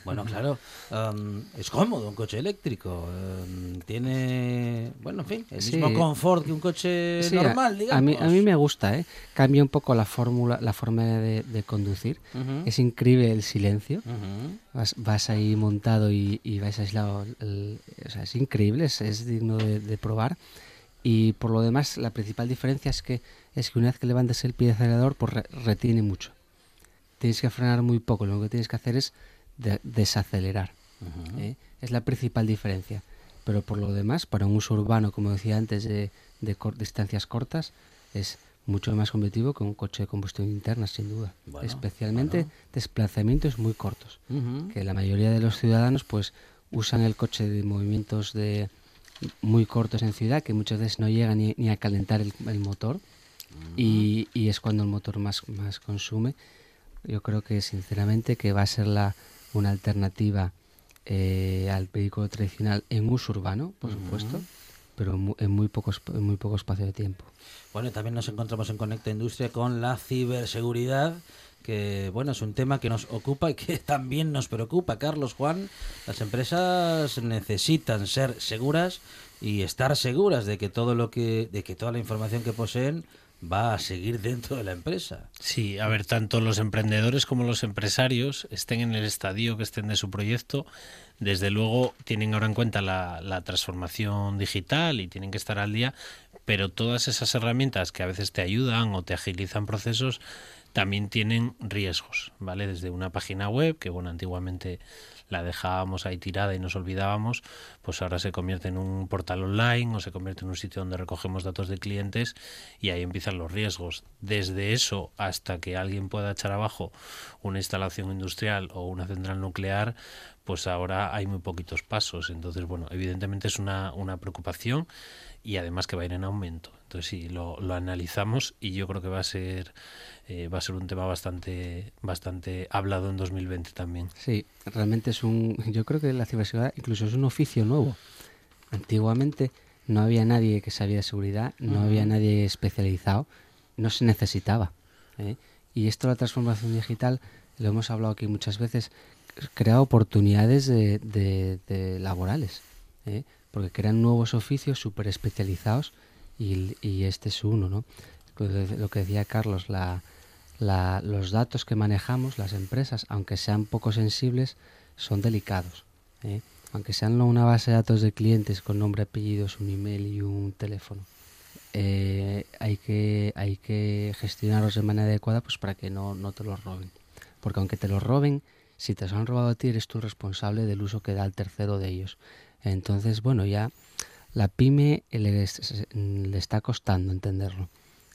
S3: Bueno, claro, um, es cómodo un coche eléctrico. um, tiene, bueno, en fin, el
S10: Sí.
S3: mismo confort que un coche
S10: Sí,
S3: normal, digamos.
S10: A mí, a mí me gusta, ¿eh? Cambia un poco la fórmula, la forma de, de conducir. Es increíble el silencio.
S3: Ujú.
S10: Vas, vas ahí montado y, y vais aislado. el- o sea, es increíble, es, es digno de, de probar. Y por lo demás, la principal diferencia es que es que una vez que levantes el pie de acelerador, pues re- retiene mucho. Tienes que frenar muy poco. Lo que tienes que hacer es de- desacelerar. ¿eh? Es la principal diferencia. Pero por lo demás, para un uso urbano, como decía antes, de, de cor- distancias cortas, es mucho más competitivo que un coche de combustión interna, sin duda.
S3: Bueno,
S10: Especialmente
S3: bueno.
S10: desplazamientos muy cortos. Que la mayoría de los ciudadanos pues usan el coche de movimientos de muy cortos en ciudad, que muchas veces no llegan ni, ni a calentar el, el motor. y, y es cuando el motor más, más consume. Yo creo que sinceramente que va a ser la, una alternativa eh, al vehículo tradicional en uso urbano, por supuesto, pero en muy, poco, esp- en muy poco espacio de tiempo.
S3: Bueno, y también nos encontramos en Conecta Industria con la ciberseguridad, que bueno, es un tema que nos ocupa y que también nos preocupa. Carlos Juan, las empresas necesitan ser seguras y estar seguras de que todo lo que de que toda la información que poseen va a seguir dentro de la empresa.
S11: Sí, a ver, tanto los emprendedores como los empresarios estén en el estadio que estén de su proyecto, desde luego tienen ahora en cuenta la, transformación digital y tienen que estar al día, pero todas esas herramientas que a veces te ayudan o te agilizan procesos también tienen riesgos, ¿vale? Desde una página web, que bueno, antiguamente la dejábamos ahí tirada y nos olvidábamos, pues ahora se convierte en un portal online o se convierte en un sitio donde recogemos datos de clientes y ahí empiezan los riesgos. Desde eso hasta que alguien pueda echar abajo una instalación industrial o una central nuclear, pues ahora hay muy poquitos pasos. Entonces, bueno, evidentemente es una, una preocupación y además que va a ir en aumento. Entonces sí, lo, lo analizamos y yo creo que va a ser eh, va a ser un tema bastante bastante hablado en 2020 también.
S10: Sí, realmente es un. Yo creo que la ciberseguridad incluso es un oficio nuevo. Antiguamente no había nadie que sabía de seguridad, no había nadie especializado, no se necesitaba. ¿eh? Y esto, la transformación digital, lo hemos hablado aquí muchas veces, crea oportunidades de, de- de laborales, ¿eh? porque crean nuevos oficios súper especializados y, este es uno, ¿no? Lo que- decía Carlos, los datos que manejamos, las empresas, aunque sean poco sensibles, son delicados. ¿eh? Aunque sean una base de datos de clientes con nombre, apellidos, un email y un teléfono, eh, hay, que, hay que gestionarlos de manera adecuada pues para que no, no te los roben. Porque aunque te los roben, si te los han robado a ti, eres tú responsable del uso que da el tercero de ellos. Entonces, bueno, ya la pyme le, es- le está costando entenderlo.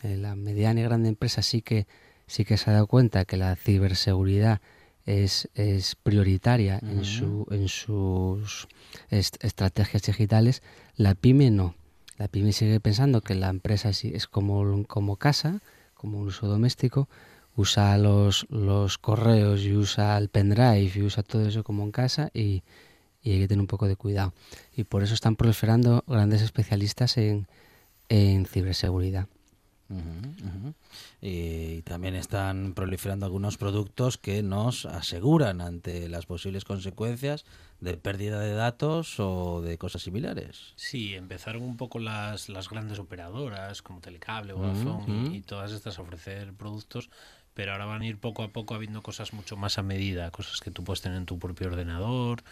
S10: Eh, la mediana y grande empresa sí que sí que se ha dado cuenta que la ciberseguridad es, es prioritaria en, su, en sus est- estrategias digitales. La pyme no. La pyme sigue pensando que la empresa es como, como casa, como un uso doméstico, usa los, los correos y usa el pendrive y usa todo eso como en casa y, y hay que tener un poco de cuidado. Y por eso están proliferando grandes especialistas en, en ciberseguridad.
S3: Y también están proliferando algunos productos que nos aseguran ante las posibles consecuencias de pérdida de datos o de cosas similares.
S11: Sí, empezaron un poco las, las grandes operadoras como Telecable, Vodafone y-
S3: ujú.
S11: y, todas estas a ofrecer productos, pero ahora van a ir poco a poco habiendo cosas mucho más a medida, cosas que tú puedes tener en tu propio ordenador.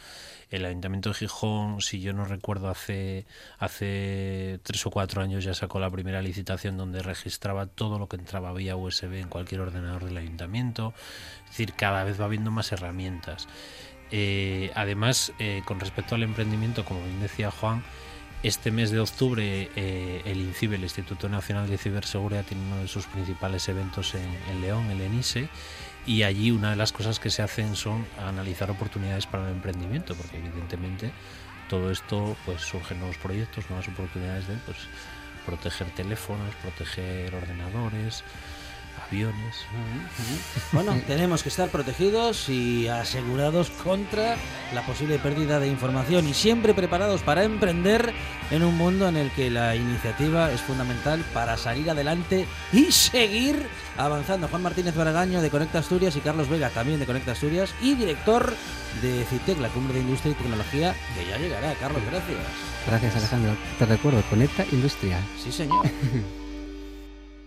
S11: El Ayuntamiento de Gijón, si yo no recuerdo, hace, hace tres o cuatro años ya sacó la primera licitación donde registraba todo lo que entraba vía USB en cualquier ordenador del ayuntamiento. Es decir, cada vez va habiendo más herramientas. Eh, además, eh, con respecto al emprendimiento, como bien decía Juan, este mes de octubre eh, el INCIBE, el Instituto Nacional de Ciberseguridad, tiene uno de sus principales eventos en, León, el ENISE, y allí una de las cosas que se hacen son analizar oportunidades para el emprendimiento, porque evidentemente todo esto pues surgen nuevos proyectos, nuevas oportunidades de pues proteger teléfonos, proteger ordenadores, aviones.
S3: Bueno, tenemos que estar protegidos y asegurados contra la posible pérdida de información y siempre preparados para emprender en un mundo en el que la iniciativa es fundamental para salir adelante y seguir avanzando. Juan Martínez Baragaño de Conecta Asturias y Carlos Vega también de Conecta Asturias y director de CITEC, la Cumbre de Industria y Tecnología, que ya llegará. Carlos, gracias.
S10: Gracias Alejandro. Te recuerdo, Conecta Industrial.
S3: Sí, señor.